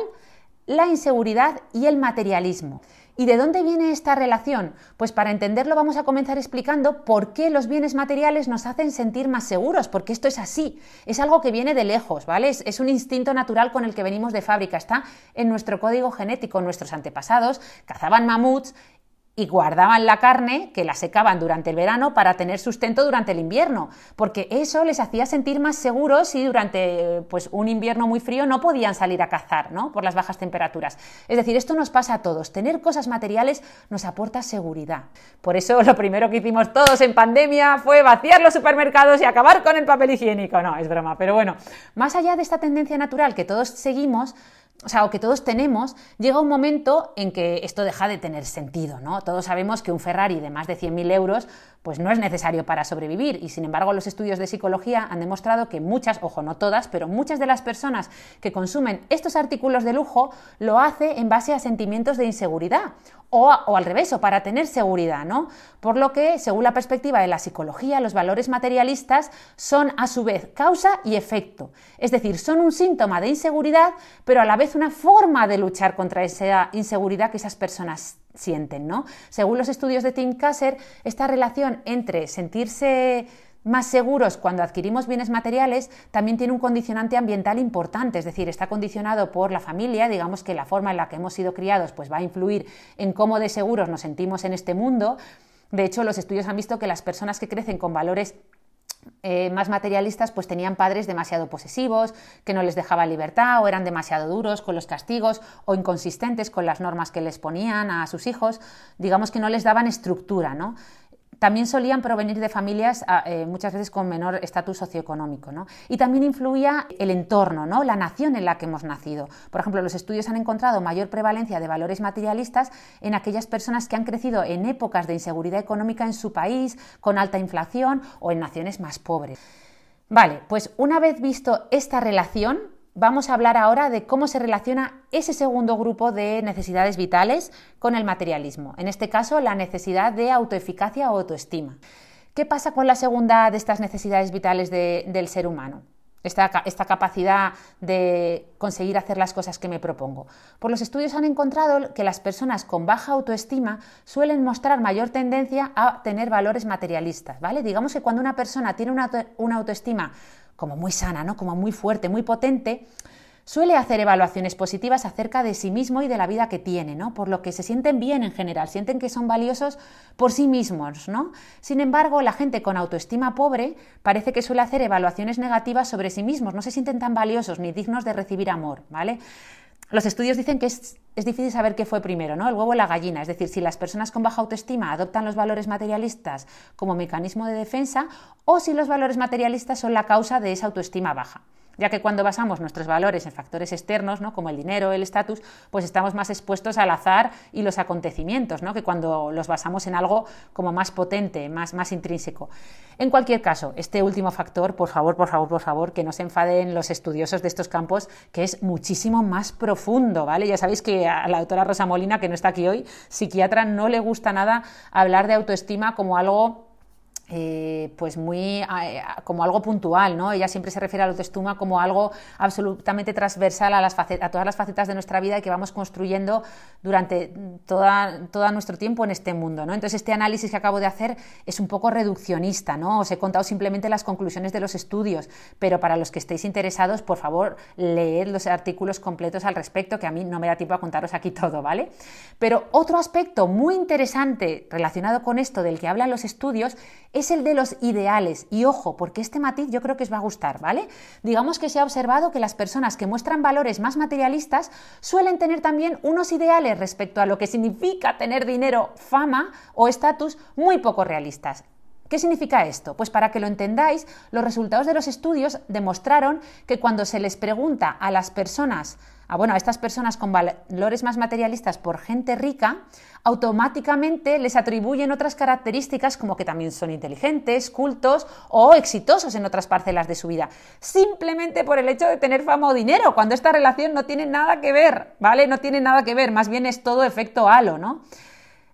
la inseguridad y el materialismo. ¿Y de dónde viene esta relación? Pues para entenderlo vamos a comenzar explicando por qué los bienes materiales nos hacen sentir más seguros, porque esto es así, es algo que viene de lejos, ¿vale? Es, es un instinto natural con el que venimos de fábrica, está en nuestro código genético, nuestros antepasados cazaban mamuts y guardaban la carne que la secaban durante el verano para tener sustento durante el invierno, porque eso les hacía sentir más seguros y durante pues, un invierno muy frío no podían salir a cazar ¿no? por las bajas temperaturas. Es decir, esto nos pasa a todos. Tener cosas materiales nos aporta seguridad. Por eso lo primero que hicimos todos en pandemia fue vaciar los supermercados y acabar con el papel higiénico. No, es broma, pero bueno, más allá de esta tendencia natural que todos seguimos, o sea, o que todos tenemos, llega un momento en que esto deja de tener sentido, ¿no? Todos sabemos que un Ferrari de más de 100.000 euros pues no es necesario para sobrevivir y sin embargo los estudios de psicología han demostrado que muchas, ojo, no todas, pero muchas de las personas que consumen estos artículos de lujo lo hace en base a sentimientos de inseguridad o, o, al revés, o para tener seguridad, ¿no? Por lo que, según la perspectiva de la psicología, los valores materialistas son a su vez causa y efecto. Es decir, son un síntoma de inseguridad, pero a la vez una forma de luchar contra esa inseguridad que esas personas sienten, ¿no? Según los estudios de Tim Kasser, esta relación entre sentirse más seguros cuando adquirimos bienes materiales también tiene un condicionante ambiental importante, es decir, está condicionado por la familia, digamos que la forma en la que hemos sido criados pues va a influir en cómo de seguros nos sentimos en este mundo. De hecho, los estudios han visto que las personas que crecen con valores eh, más materialistas pues tenían padres demasiado posesivos, que no les dejaban libertad o eran demasiado duros con los castigos o inconsistentes con las normas que les ponían a sus hijos, digamos que no les daban estructura, ¿no? También solían provenir de familias ah, eh, muchas veces con menor estatus socioeconómico. ¿no? Y también influía el entorno, ¿no? la nación en la que hemos nacido. Por ejemplo, los estudios han encontrado mayor prevalencia de valores materialistas en aquellas personas que han crecido en épocas de inseguridad económica en su país, con alta inflación o en naciones más pobres. Vale, pues una vez visto esta relación, vamos a hablar ahora de cómo se relaciona ese segundo grupo de necesidades vitales con el materialismo, en este caso la necesidad de autoeficacia o autoestima. ¿Qué pasa con la segunda de estas necesidades vitales del ser humano? Esta, capacidad de conseguir hacer las cosas que me propongo. Por los estudios han encontrado que las personas con baja autoestima suelen mostrar mayor tendencia a tener valores materialistas, ¿vale? Digamos que cuando una persona tiene una autoestima como muy sana, ¿no? como muy fuerte, muy potente, suele hacer evaluaciones positivas acerca de sí mismo y de la vida que tiene, ¿no? Por lo que se sienten bien en general, sienten que son valiosos por sí mismos, ¿no? Sin embargo, la gente con autoestima pobre parece que suele hacer evaluaciones negativas sobre sí mismos, no se sienten tan valiosos ni dignos de recibir amor, ¿vale? Los estudios dicen que es, difícil saber qué fue primero, ¿no? El huevo o la gallina. Es decir, si las personas con baja autoestima adoptan los valores materialistas como mecanismo de defensa o si los valores materialistas son la causa de esa autoestima baja ya que cuando basamos nuestros valores en factores externos, ¿no? como el dinero, el estatus, pues estamos más expuestos al azar y los acontecimientos, ¿no? que cuando los basamos en algo como más potente, más, más intrínseco. En cualquier caso, este último factor, por favor, por favor, por favor, que no se enfaden los estudiosos de estos campos, que es muchísimo más profundo, ¿vale? Ya sabéis que a la autora Rosa Molina, que no está aquí hoy, psiquiatra, no le gusta nada hablar de autoestima como algo eh, pues muy como algo puntual, ¿no? Ella siempre se refiere a la autoestima como algo absolutamente transversal a, todas las facetas de nuestra vida y que vamos construyendo durante todo nuestro tiempo en este mundo, ¿no? Entonces este análisis que acabo de hacer es un poco reduccionista, ¿no? Os he contado simplemente las conclusiones de los estudios, pero para los que estéis interesados, por favor, leed los artículos completos al respecto, que a mí no me da tiempo a contaros aquí todo, ¿vale? Pero otro aspecto muy interesante relacionado con esto del que hablan los estudios es el de los ideales. Y ojo, porque este matiz yo creo que os va a gustar, ¿vale? Digamos que se ha observado que las personas que muestran valores más materialistas suelen tener también unos ideales respecto a lo que significa tener dinero, fama o estatus muy poco realistas. ¿Qué significa esto? Pues para que lo entendáis, los resultados de los estudios demostraron que cuando se les pregunta a las personas, a, bueno, a estas personas con valores más materialistas por gente rica, automáticamente les atribuyen otras características como que también son inteligentes, cultos o exitosos en otras parcelas de su vida, simplemente por el hecho de tener fama o dinero, cuando esta relación no tiene nada que ver, ¿vale? No tiene nada que ver, más bien es todo efecto halo, ¿no?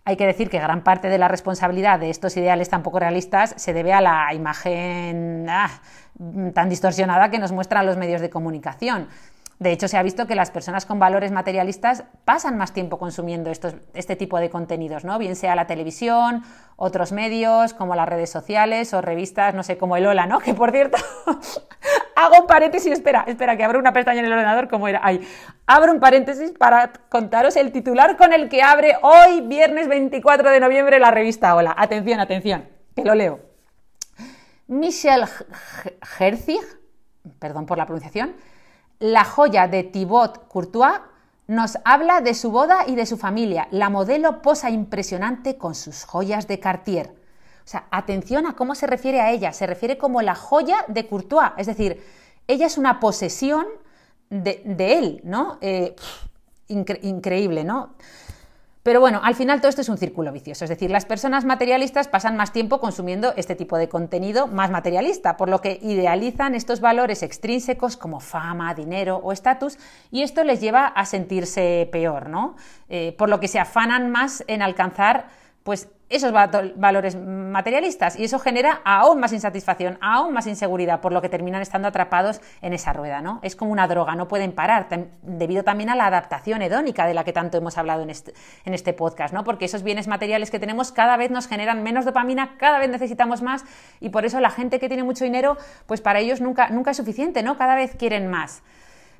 Hay que decir que gran parte de la responsabilidad de estos ideales tan poco realistas se debe a la imagen ah, tan distorsionada que nos muestran los medios de comunicación. De hecho, se ha visto que las personas con valores materialistas pasan más tiempo consumiendo estos, este tipo de contenidos, ¿no? Bien sea la televisión, otros medios, como las redes sociales o revistas, no sé, como el Hola, ¿no? Que por cierto, hago un paréntesis, espera, espera, que abro una pestaña en el ordenador, como era? Ahí. Abro un paréntesis para contaros el titular con el que abre hoy, viernes 24 de noviembre, la revista Hola. Atención, atención, que lo leo. Michel Herzig, perdón por la pronunciación, la joya de Thibaut Courtois nos habla de su boda y de su familia. La modelo posa impresionante con sus joyas de Cartier. O sea, atención a cómo se refiere a ella. Se refiere como la joya de Courtois. Es decir, ella es una posesión de, él, ¿no? Eh, increíble, ¿no? Pero bueno, al final todo esto es un círculo vicioso, es decir, las personas materialistas pasan más tiempo consumiendo este tipo de contenido más materialista, por lo que idealizan estos valores extrínsecos como fama, dinero o estatus, y esto les lleva a sentirse peor, ¿no? Eh, por lo que se afanan más en alcanzar pues esos valores materialistas y eso genera aún más insatisfacción, aún más inseguridad, por lo que terminan estando atrapados en esa rueda, ¿no? Es como una droga, no pueden parar, debido también a la adaptación hedónica de la que tanto hemos hablado en este, en este podcast, ¿no? Porque esos bienes materiales que tenemos cada vez nos generan menos dopamina, cada vez necesitamos más y por eso la gente que tiene mucho dinero, pues para ellos nunca, nunca es suficiente, ¿no? Cada vez quieren más.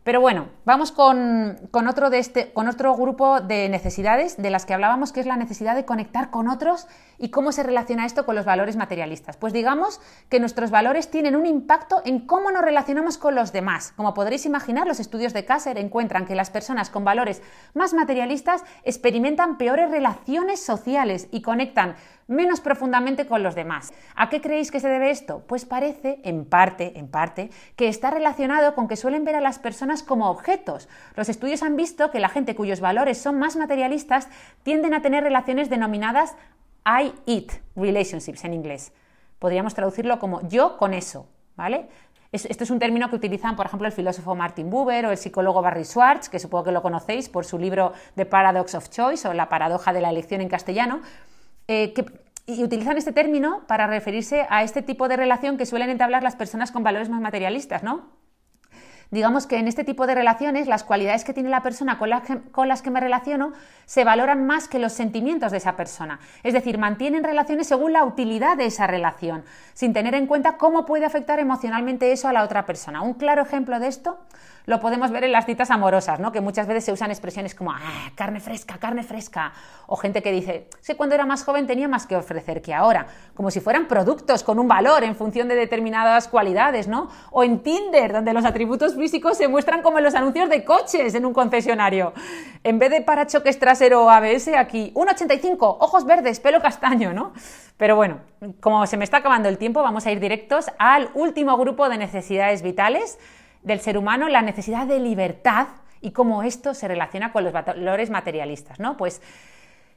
Pero bueno, vamos con, otro de este, con otro grupo de necesidades de las que hablábamos, que es la necesidad de conectar con otros y cómo se relaciona esto con los valores materialistas. Pues digamos que nuestros valores tienen un impacto en cómo nos relacionamos con los demás. Como podréis imaginar, los estudios de Kasser encuentran que las personas con valores más materialistas experimentan peores relaciones sociales y conectan menos profundamente con los demás. ¿A qué creéis que se debe esto? Pues parece, en parte, en parte, que está relacionado con que suelen ver a las personas como objetos. Los estudios han visto que la gente cuyos valores son más materialistas tienden a tener relaciones denominadas I-it relationships en inglés. Podríamos traducirlo como yo con eso, ¿vale? Esto es un término que utilizan, por ejemplo, el filósofo Martin Buber o el psicólogo Barry Schwartz, que supongo que lo conocéis por su libro The Paradox of Choice o La paradoja de la elección en castellano, eh, y utilizan este término para referirse a este tipo de relación que suelen entablar las personas con valores más materialistas, ¿no? Digamos que en este tipo de relaciones las cualidades que tiene la persona con, las que me relaciono se valoran más que los sentimientos de esa persona. Es decir, mantienen relaciones según la utilidad de esa relación, sin tener en cuenta cómo puede afectar emocionalmente eso a la otra persona. Un claro ejemplo de esto lo podemos ver en las citas amorosas, ¿no? que muchas veces se usan expresiones como ah, carne fresca, carne fresca, o gente que dice, sé cuando era más joven tenía más que ofrecer que ahora, como si fueran productos con un valor en función de determinadas cualidades, ¿no? O en Tinder, donde los atributos físicos se muestran como en los anuncios de coches en un concesionario. En vez de parachoques trasero ABS, aquí 1,85, ojos verdes, pelo castaño, ¿no? Pero bueno, como se me está acabando el tiempo, vamos a ir directos al último grupo de necesidades vitales del ser humano la necesidad de libertad y cómo esto se relaciona con los valores materialistas, ¿no? Pues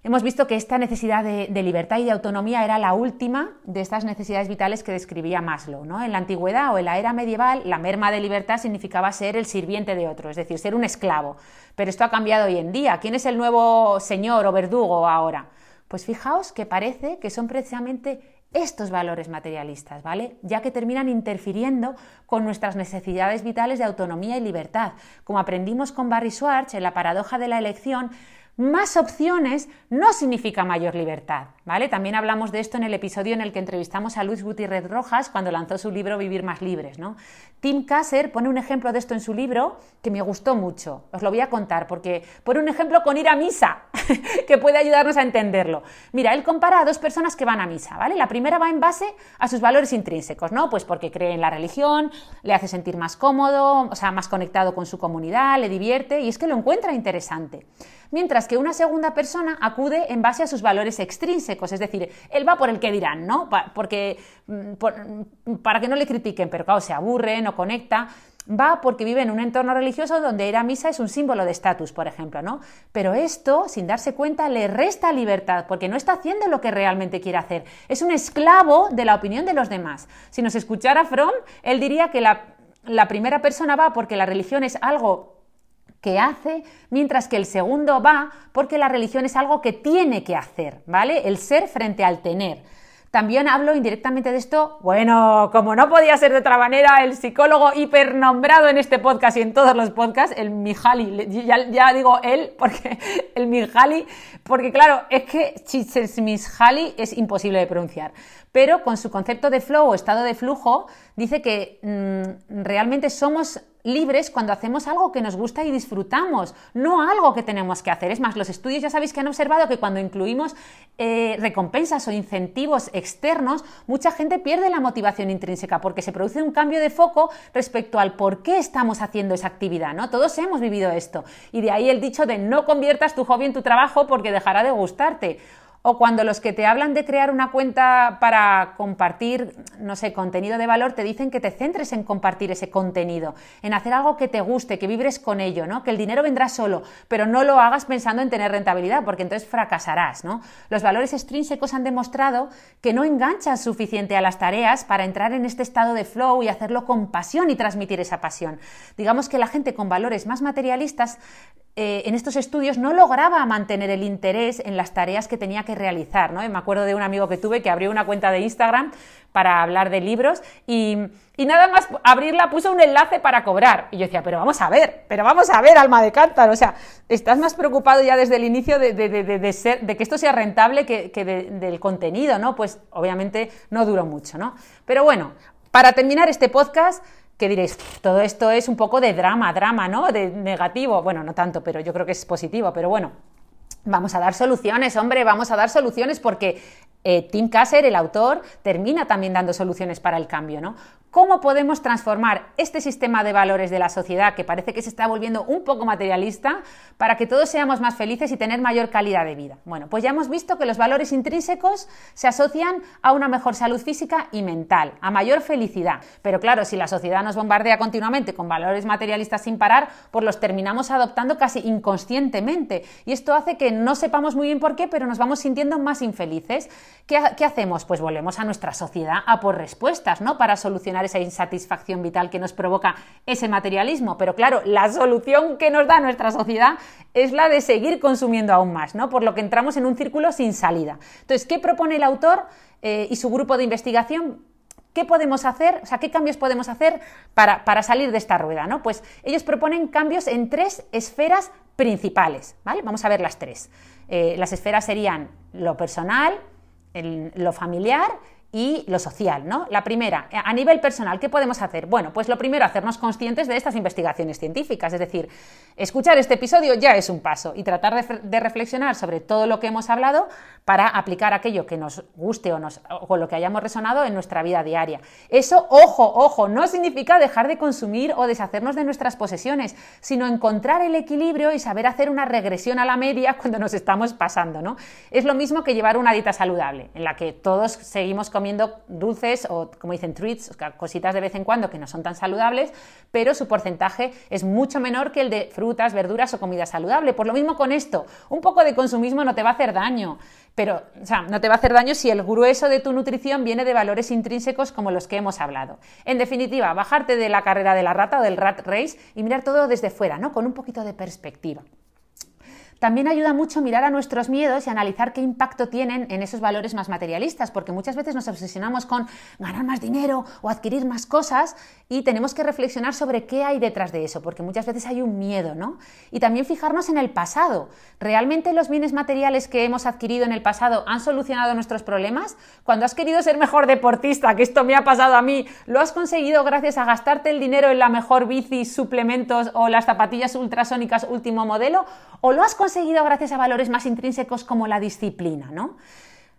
hemos visto que esta necesidad de, libertad y de autonomía era la última de estas necesidades vitales que describía Maslow, ¿no? En la antigüedad o en la era medieval, la merma de libertad significaba ser el sirviente de otro, es decir, ser un esclavo. Pero esto ha cambiado hoy en día. ¿Quién es el nuevo señor o verdugo ahora? Pues fijaos que parece que son precisamente estos valores materialistas, ¿vale? Ya que terminan interfiriendo con nuestras necesidades vitales de autonomía y libertad. Como aprendimos con Barry Schwartz en la paradoja de la elección, Más opciones no significa mayor libertad, ¿vale? También hablamos de esto en el episodio en el que entrevistamos a Luis Gutiérrez Rojas cuando lanzó su libro Vivir más libres, ¿no? Tim Kasser pone un ejemplo de esto en su libro que me gustó mucho. Os lo voy a contar porque pone un ejemplo con ir a misa [LAUGHS] que puede ayudarnos a entenderlo. Mira, él compara a dos personas que van a misa, ¿vale? La primera va en base a sus valores intrínsecos, ¿no? Pues porque cree en la religión, le hace sentir más cómodo, o sea, más conectado con su comunidad, le divierte y es que lo encuentra interesante mientras que una segunda persona acude en base a sus valores extrínsecos, es decir, él va por el que dirán, ¿no? Porque, mm, mm, para que no le critiquen, pero claro, se aburre, no conecta va porque vive en un entorno religioso donde ir a misa es un símbolo de estatus, por ejemplo, ¿no? Pero esto, sin darse cuenta, le resta libertad porque no está haciendo lo que realmente quiere hacer. Es un esclavo de la opinión de los demás. Si nos escuchara Fromm, él diría que la, la primera persona va porque la religión es algo que hace, mientras que el segundo va porque la religión es algo que tiene que hacer, ¿vale? El ser frente al tener. También hablo indirectamente de esto, bueno, como no podía ser de otra manera, el psicólogo hipernombrado en este podcast y en todos los podcasts, el Mijali, ya, digo él, porque el Mijali, porque claro, es que Mijali es imposible de pronunciar, pero con su concepto de flow o estado de flujo, dice que mm, realmente somos libres cuando hacemos algo que nos gusta y disfrutamos, no algo que tenemos que hacer. Es más, los estudios ya sabéis que han observado que cuando incluimos eh, recompensas o incentivos externos, mucha gente pierde la motivación intrínseca porque se produce un cambio de foco respecto al por qué estamos haciendo esa actividad, ¿no? Todos hemos vivido esto. Y de ahí el dicho de no conviertas tu hobby en tu trabajo porque dejará de gustarte o cuando los que te hablan de crear una cuenta para compartir, no sé, contenido de valor, te dicen que te centres en compartir ese contenido, en hacer algo que te guste, que vibres con ello, ¿no? Que el dinero vendrá solo, pero no lo hagas pensando en tener rentabilidad, porque entonces fracasarás, ¿no? Los valores extrínsecos han demostrado que no enganchas suficiente a las tareas para entrar en este estado de flow y hacerlo con pasión y transmitir esa pasión. Digamos que la gente con valores más materialistas eh, en estos estudios no lograba mantener el interés en las tareas que tenía que realizar. ¿no? me acuerdo de un amigo que tuve que abrió una cuenta de Instagram para hablar de libros y, nada más abrirla puso un enlace para cobrar. Y yo decía, pero vamos a ver, pero vamos a ver, alma de cántaro. O sea, estás más preocupado ya desde el inicio de, ser, de que esto sea rentable que, que del contenido, ¿no? Pues obviamente no duró mucho, ¿no? Pero bueno, para terminar este podcast, que diréis, todo esto es un poco de drama, drama, ¿no? De negativo. Bueno, no tanto, pero yo creo que es positivo, pero bueno. Vamos a dar soluciones, hombre, vamos a dar soluciones porque eh, Tim Kasser, el autor, termina también dando soluciones para el cambio, ¿no? ¿Cómo podemos transformar este sistema de valores de la sociedad que parece que se está volviendo un poco materialista para que todos seamos más felices y tener mayor calidad de vida? Bueno, pues ya hemos visto que los valores intrínsecos se asocian a una mejor salud física y mental, a mayor felicidad. Pero claro, si la sociedad nos bombardea continuamente con valores materialistas sin parar, pues los terminamos adoptando casi inconscientemente. Y esto hace que no sepamos muy bien por qué, pero nos vamos sintiendo más infelices. ¿Qué, qué hacemos? Pues volvemos a nuestra sociedad a por respuestas, ¿no? Para solucionar esa insatisfacción vital que nos provoca ese materialismo. Pero claro, la solución que nos da nuestra sociedad es la de seguir consumiendo aún más, ¿no? Por lo que entramos en un círculo sin salida. Entonces, ¿qué propone el autor eh, y su grupo de investigación? ¿Qué podemos hacer? O sea, ¿qué cambios podemos hacer para, salir de esta rueda? ¿no? Pues ellos proponen cambios en tres esferas principales. ¿vale? Vamos a ver las tres. Eh, las esferas serían lo personal, lo familiar y lo social, ¿no? La primera, a nivel personal, ¿qué podemos hacer? Bueno, pues lo primero, hacernos conscientes de estas investigaciones científicas, es decir, escuchar este episodio ya es un paso y tratar de, reflexionar sobre todo lo que hemos hablado para aplicar aquello que nos guste o, o lo que hayamos resonado en nuestra vida diaria. Eso, ojo, ojo, no significa dejar de consumir o deshacernos de nuestras posesiones, sino encontrar el equilibrio y saber hacer una regresión a la media [LAUGHS] cuando nos estamos pasando, ¿no? Es lo mismo que llevar una dieta saludable, en la que todos seguimos comiendo dulces o, como dicen, treats, cositas de vez en cuando que no son tan saludables, pero su porcentaje es mucho menor que el de frutas, verduras o comida saludable. Por lo mismo con esto, un poco de consumismo no te va a hacer daño, pero no te va a hacer daño si el grueso de tu nutrición viene de valores intrínsecos como los que hemos hablado. En definitiva, bajarte de la carrera de la rata o del rat race y mirar todo desde fuera, ¿no? Con un poquito de perspectiva. También ayuda mucho mirar a nuestros miedos y analizar qué impacto tienen en esos valores más materialistas, porque muchas veces nos obsesionamos con ganar más dinero o adquirir más cosas y tenemos que reflexionar sobre qué hay detrás de eso, porque muchas veces hay un miedo, ¿no? Y también fijarnos en el pasado. ¿Realmente los bienes materiales que hemos adquirido en el pasado han solucionado nuestros problemas? Cuando has querido ser mejor deportista, que esto me ha pasado a mí, ¿lo has conseguido gracias a gastarte el dinero en la mejor bici, suplementos o las zapatillas ultrasónicas último modelo? ¿O lo has conseguido gracias a valores más intrínsecos como la disciplina, ¿no?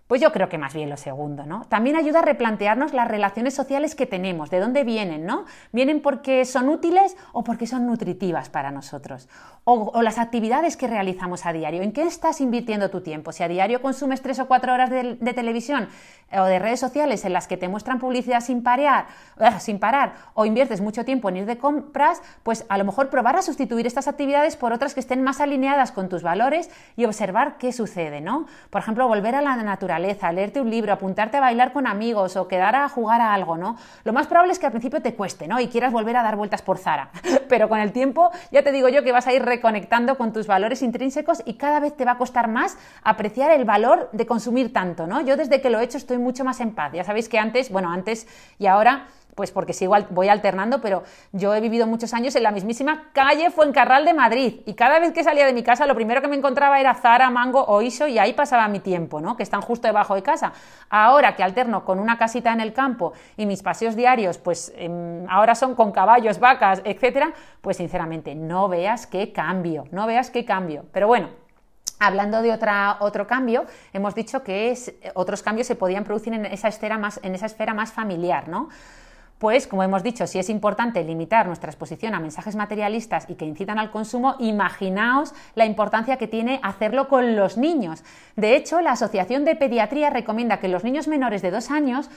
Pues yo creo que más bien lo segundo, ¿no? También ayuda a replantearnos las relaciones sociales que tenemos, de dónde vienen, ¿no? ¿Vienen porque son útiles o porque son nutritivas para nosotros? O, las actividades que realizamos a diario. ¿En qué estás invirtiendo tu tiempo? Si a diario consumes tres o cuatro horas de, televisión eh, o de redes sociales en las que te muestran publicidad sin parar, eh, sin parar, o inviertes mucho tiempo en ir de compras, pues a lo mejor probar a sustituir estas actividades por otras que estén más alineadas con tus valores y observar qué sucede, ¿no? Por ejemplo, volver a la naturaleza leerte un libro, apuntarte a bailar con amigos o quedar a jugar a algo, ¿no? Lo más probable es que al principio te cueste, ¿no? Y quieras volver a dar vueltas por Zara. [LAUGHS] Pero con el tiempo ya te digo yo que vas a ir reconectando con tus valores intrínsecos y cada vez te va a costar más apreciar el valor de consumir tanto, ¿no? Yo desde que lo he hecho estoy mucho más en paz. Ya sabéis que antes, bueno, antes y ahora pues porque sigo, voy alternando, pero yo he vivido muchos años en la mismísima calle Fuencarral de Madrid y cada vez que salía de mi casa lo primero que me encontraba era Zara, Mango o Iso y ahí pasaba mi tiempo, ¿no? Que están justo debajo de casa. Ahora que alterno con una casita en el campo y mis paseos diarios, pues em, ahora son con caballos, vacas, etcétera, pues sinceramente no veas qué cambio, no veas qué cambio. Pero bueno, Hablando de otra, otro cambio, hemos dicho que es, otros cambios se podían producir en esa, esfera más, en esa esfera más familiar, ¿no? Pues, como hemos dicho, si es importante limitar nuestra exposición a mensajes materialistas y que incitan al consumo, imaginaos la importancia que tiene hacerlo con los niños. De hecho, la Asociación de Pediatría recomienda que los niños menores de dos años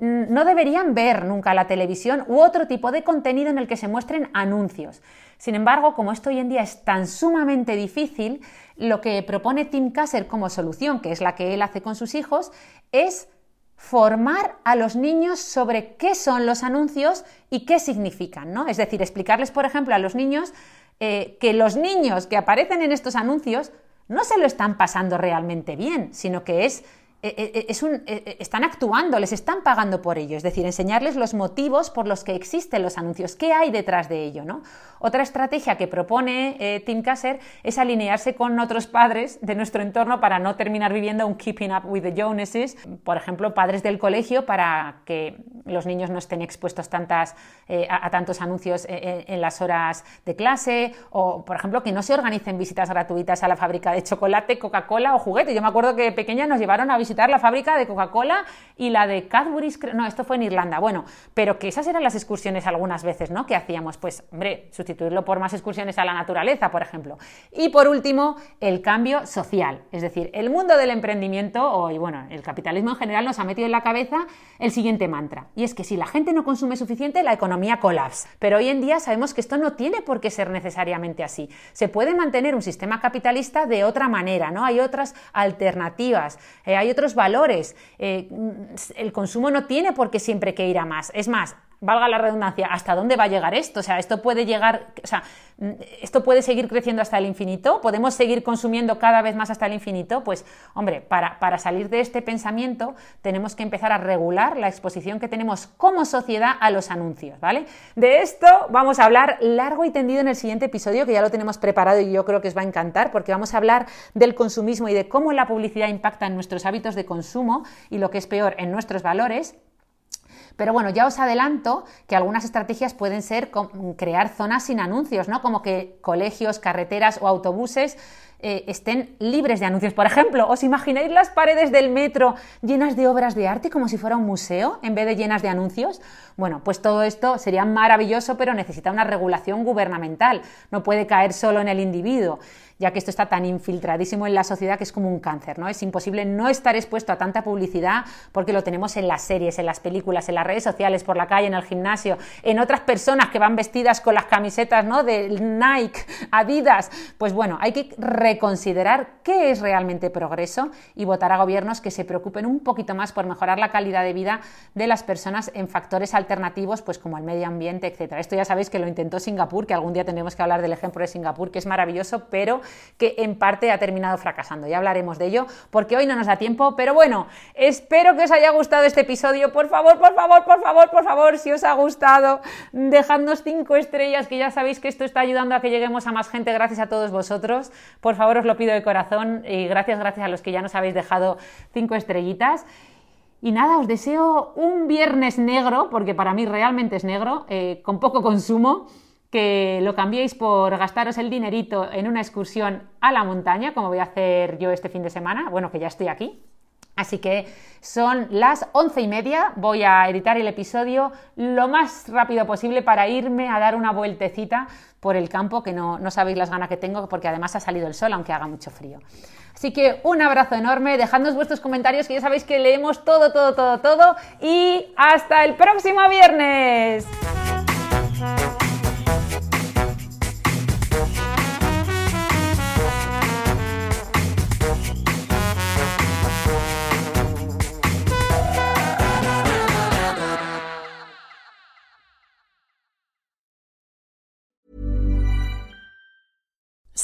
mm, no deberían ver nunca la televisión u otro tipo de contenido en el que se muestren anuncios. Sin embargo, como esto hoy en día es tan sumamente difícil, lo que propone Tim Kasser como solución, que es la que él hace con sus hijos, es formar a los niños sobre qué son los anuncios y qué significan, ¿no? Es decir, explicarles, por ejemplo, a los niños eh, que los niños que aparecen en estos anuncios no se lo están pasando realmente bien, sino que es es un, están actuando, les están pagando por ello, es decir, enseñarles los motivos por los que existen los anuncios, qué hay detrás de ello. ¿no? Otra estrategia que propone eh, Tim Kasser es alinearse con otros padres de nuestro entorno para no terminar viviendo un keeping up with the Joneses, por ejemplo, padres del colegio para que los niños no estén expuestos tantas, eh, a, tantos anuncios eh, en, las horas de clase o, por ejemplo, que no se organicen visitas gratuitas a la fábrica de chocolate, Coca-Cola o juguete. Yo me acuerdo que pequeña nos llevaron a visitar la fábrica de Coca-Cola y la de Cadbury's, no, esto fue en Irlanda, bueno, pero que esas eran las excursiones algunas veces, ¿no? Que hacíamos, pues, hombre, sustituirlo por más excursiones a la naturaleza, por ejemplo. Y por último, el cambio social. Es decir, el mundo del emprendimiento, y bueno, el capitalismo en general nos ha metido en la cabeza el siguiente mantra. Y es que si la gente no consume suficiente, la economía colapsa. Pero hoy en día sabemos que esto no tiene por qué ser necesariamente así. Se puede mantener un sistema capitalista de otra manera, ¿no? Hay otras alternativas, eh, hay otros valores. Eh, el consumo no tiene por qué siempre que ir a más. Es más, valga la redundancia, ¿hasta dónde va a llegar esto? O sea, esto puede llegar, o sea, esto puede seguir creciendo hasta el infinito, podemos seguir consumiendo cada vez más hasta el infinito, pues hombre, para, para salir de este pensamiento tenemos que empezar a regular la exposición que tenemos como sociedad a los anuncios, ¿vale? De esto vamos a hablar largo y tendido en el siguiente episodio, que ya lo tenemos preparado y yo creo que os va a encantar, porque vamos a hablar del consumismo y de cómo la publicidad impacta en nuestros hábitos de consumo y lo que es peor, en nuestros valores. Pero bueno, ya os adelanto que algunas estrategias pueden ser crear zonas sin anuncios, ¿no? Como que colegios, carreteras o autobuses eh, estén libres de anuncios. Por ejemplo, ¿os imagináis las paredes del metro llenas de obras de arte como si fuera un museo en vez de llenas de anuncios? Bueno, pues todo esto sería maravilloso, pero necesita una regulación gubernamental. No puede caer solo en el individuo ya que esto está tan infiltradísimo en la sociedad que es como un cáncer, ¿no? Es imposible no estar expuesto a tanta publicidad porque lo tenemos en las series, en las películas, en las redes sociales, por la calle, en el gimnasio, en otras personas que van vestidas con las camisetas, ¿no? De Nike, Adidas. Pues bueno, hay que reconsiderar qué es realmente progreso y votar a gobiernos que se preocupen un poquito más por mejorar la calidad de vida de las personas en factores alternativos, pues como el medio ambiente, etcétera. Esto ya sabéis que lo intentó Singapur, que algún día tendremos que hablar del ejemplo de Singapur, que es maravilloso, pero que en parte ha terminado fracasando. Ya hablaremos de ello, porque hoy no nos da tiempo, pero bueno, espero que os haya gustado este episodio. Por favor, por favor, por favor, por favor, si os ha gustado, dejadnos cinco estrellas, que ya sabéis que esto está ayudando a que lleguemos a más gente gracias a todos vosotros. Por favor, os lo pido de corazón y gracias, gracias a los que ya nos habéis dejado cinco estrellitas. Y nada, os deseo un viernes negro, porque para mí realmente es negro, eh, con poco consumo, que lo cambiéis por gastaros el dinerito en una excursión a la montaña, como voy a hacer yo este fin de semana, bueno, que ya estoy aquí. Así que son las once y media, voy a editar el episodio lo más rápido posible para irme a dar una vueltecita por el campo, que no, no sabéis las ganas que tengo, porque además ha salido el sol, aunque haga mucho frío. Así que un abrazo enorme, dejadnos vuestros comentarios, que ya sabéis que leemos todo, todo, todo, todo. Y hasta el próximo viernes.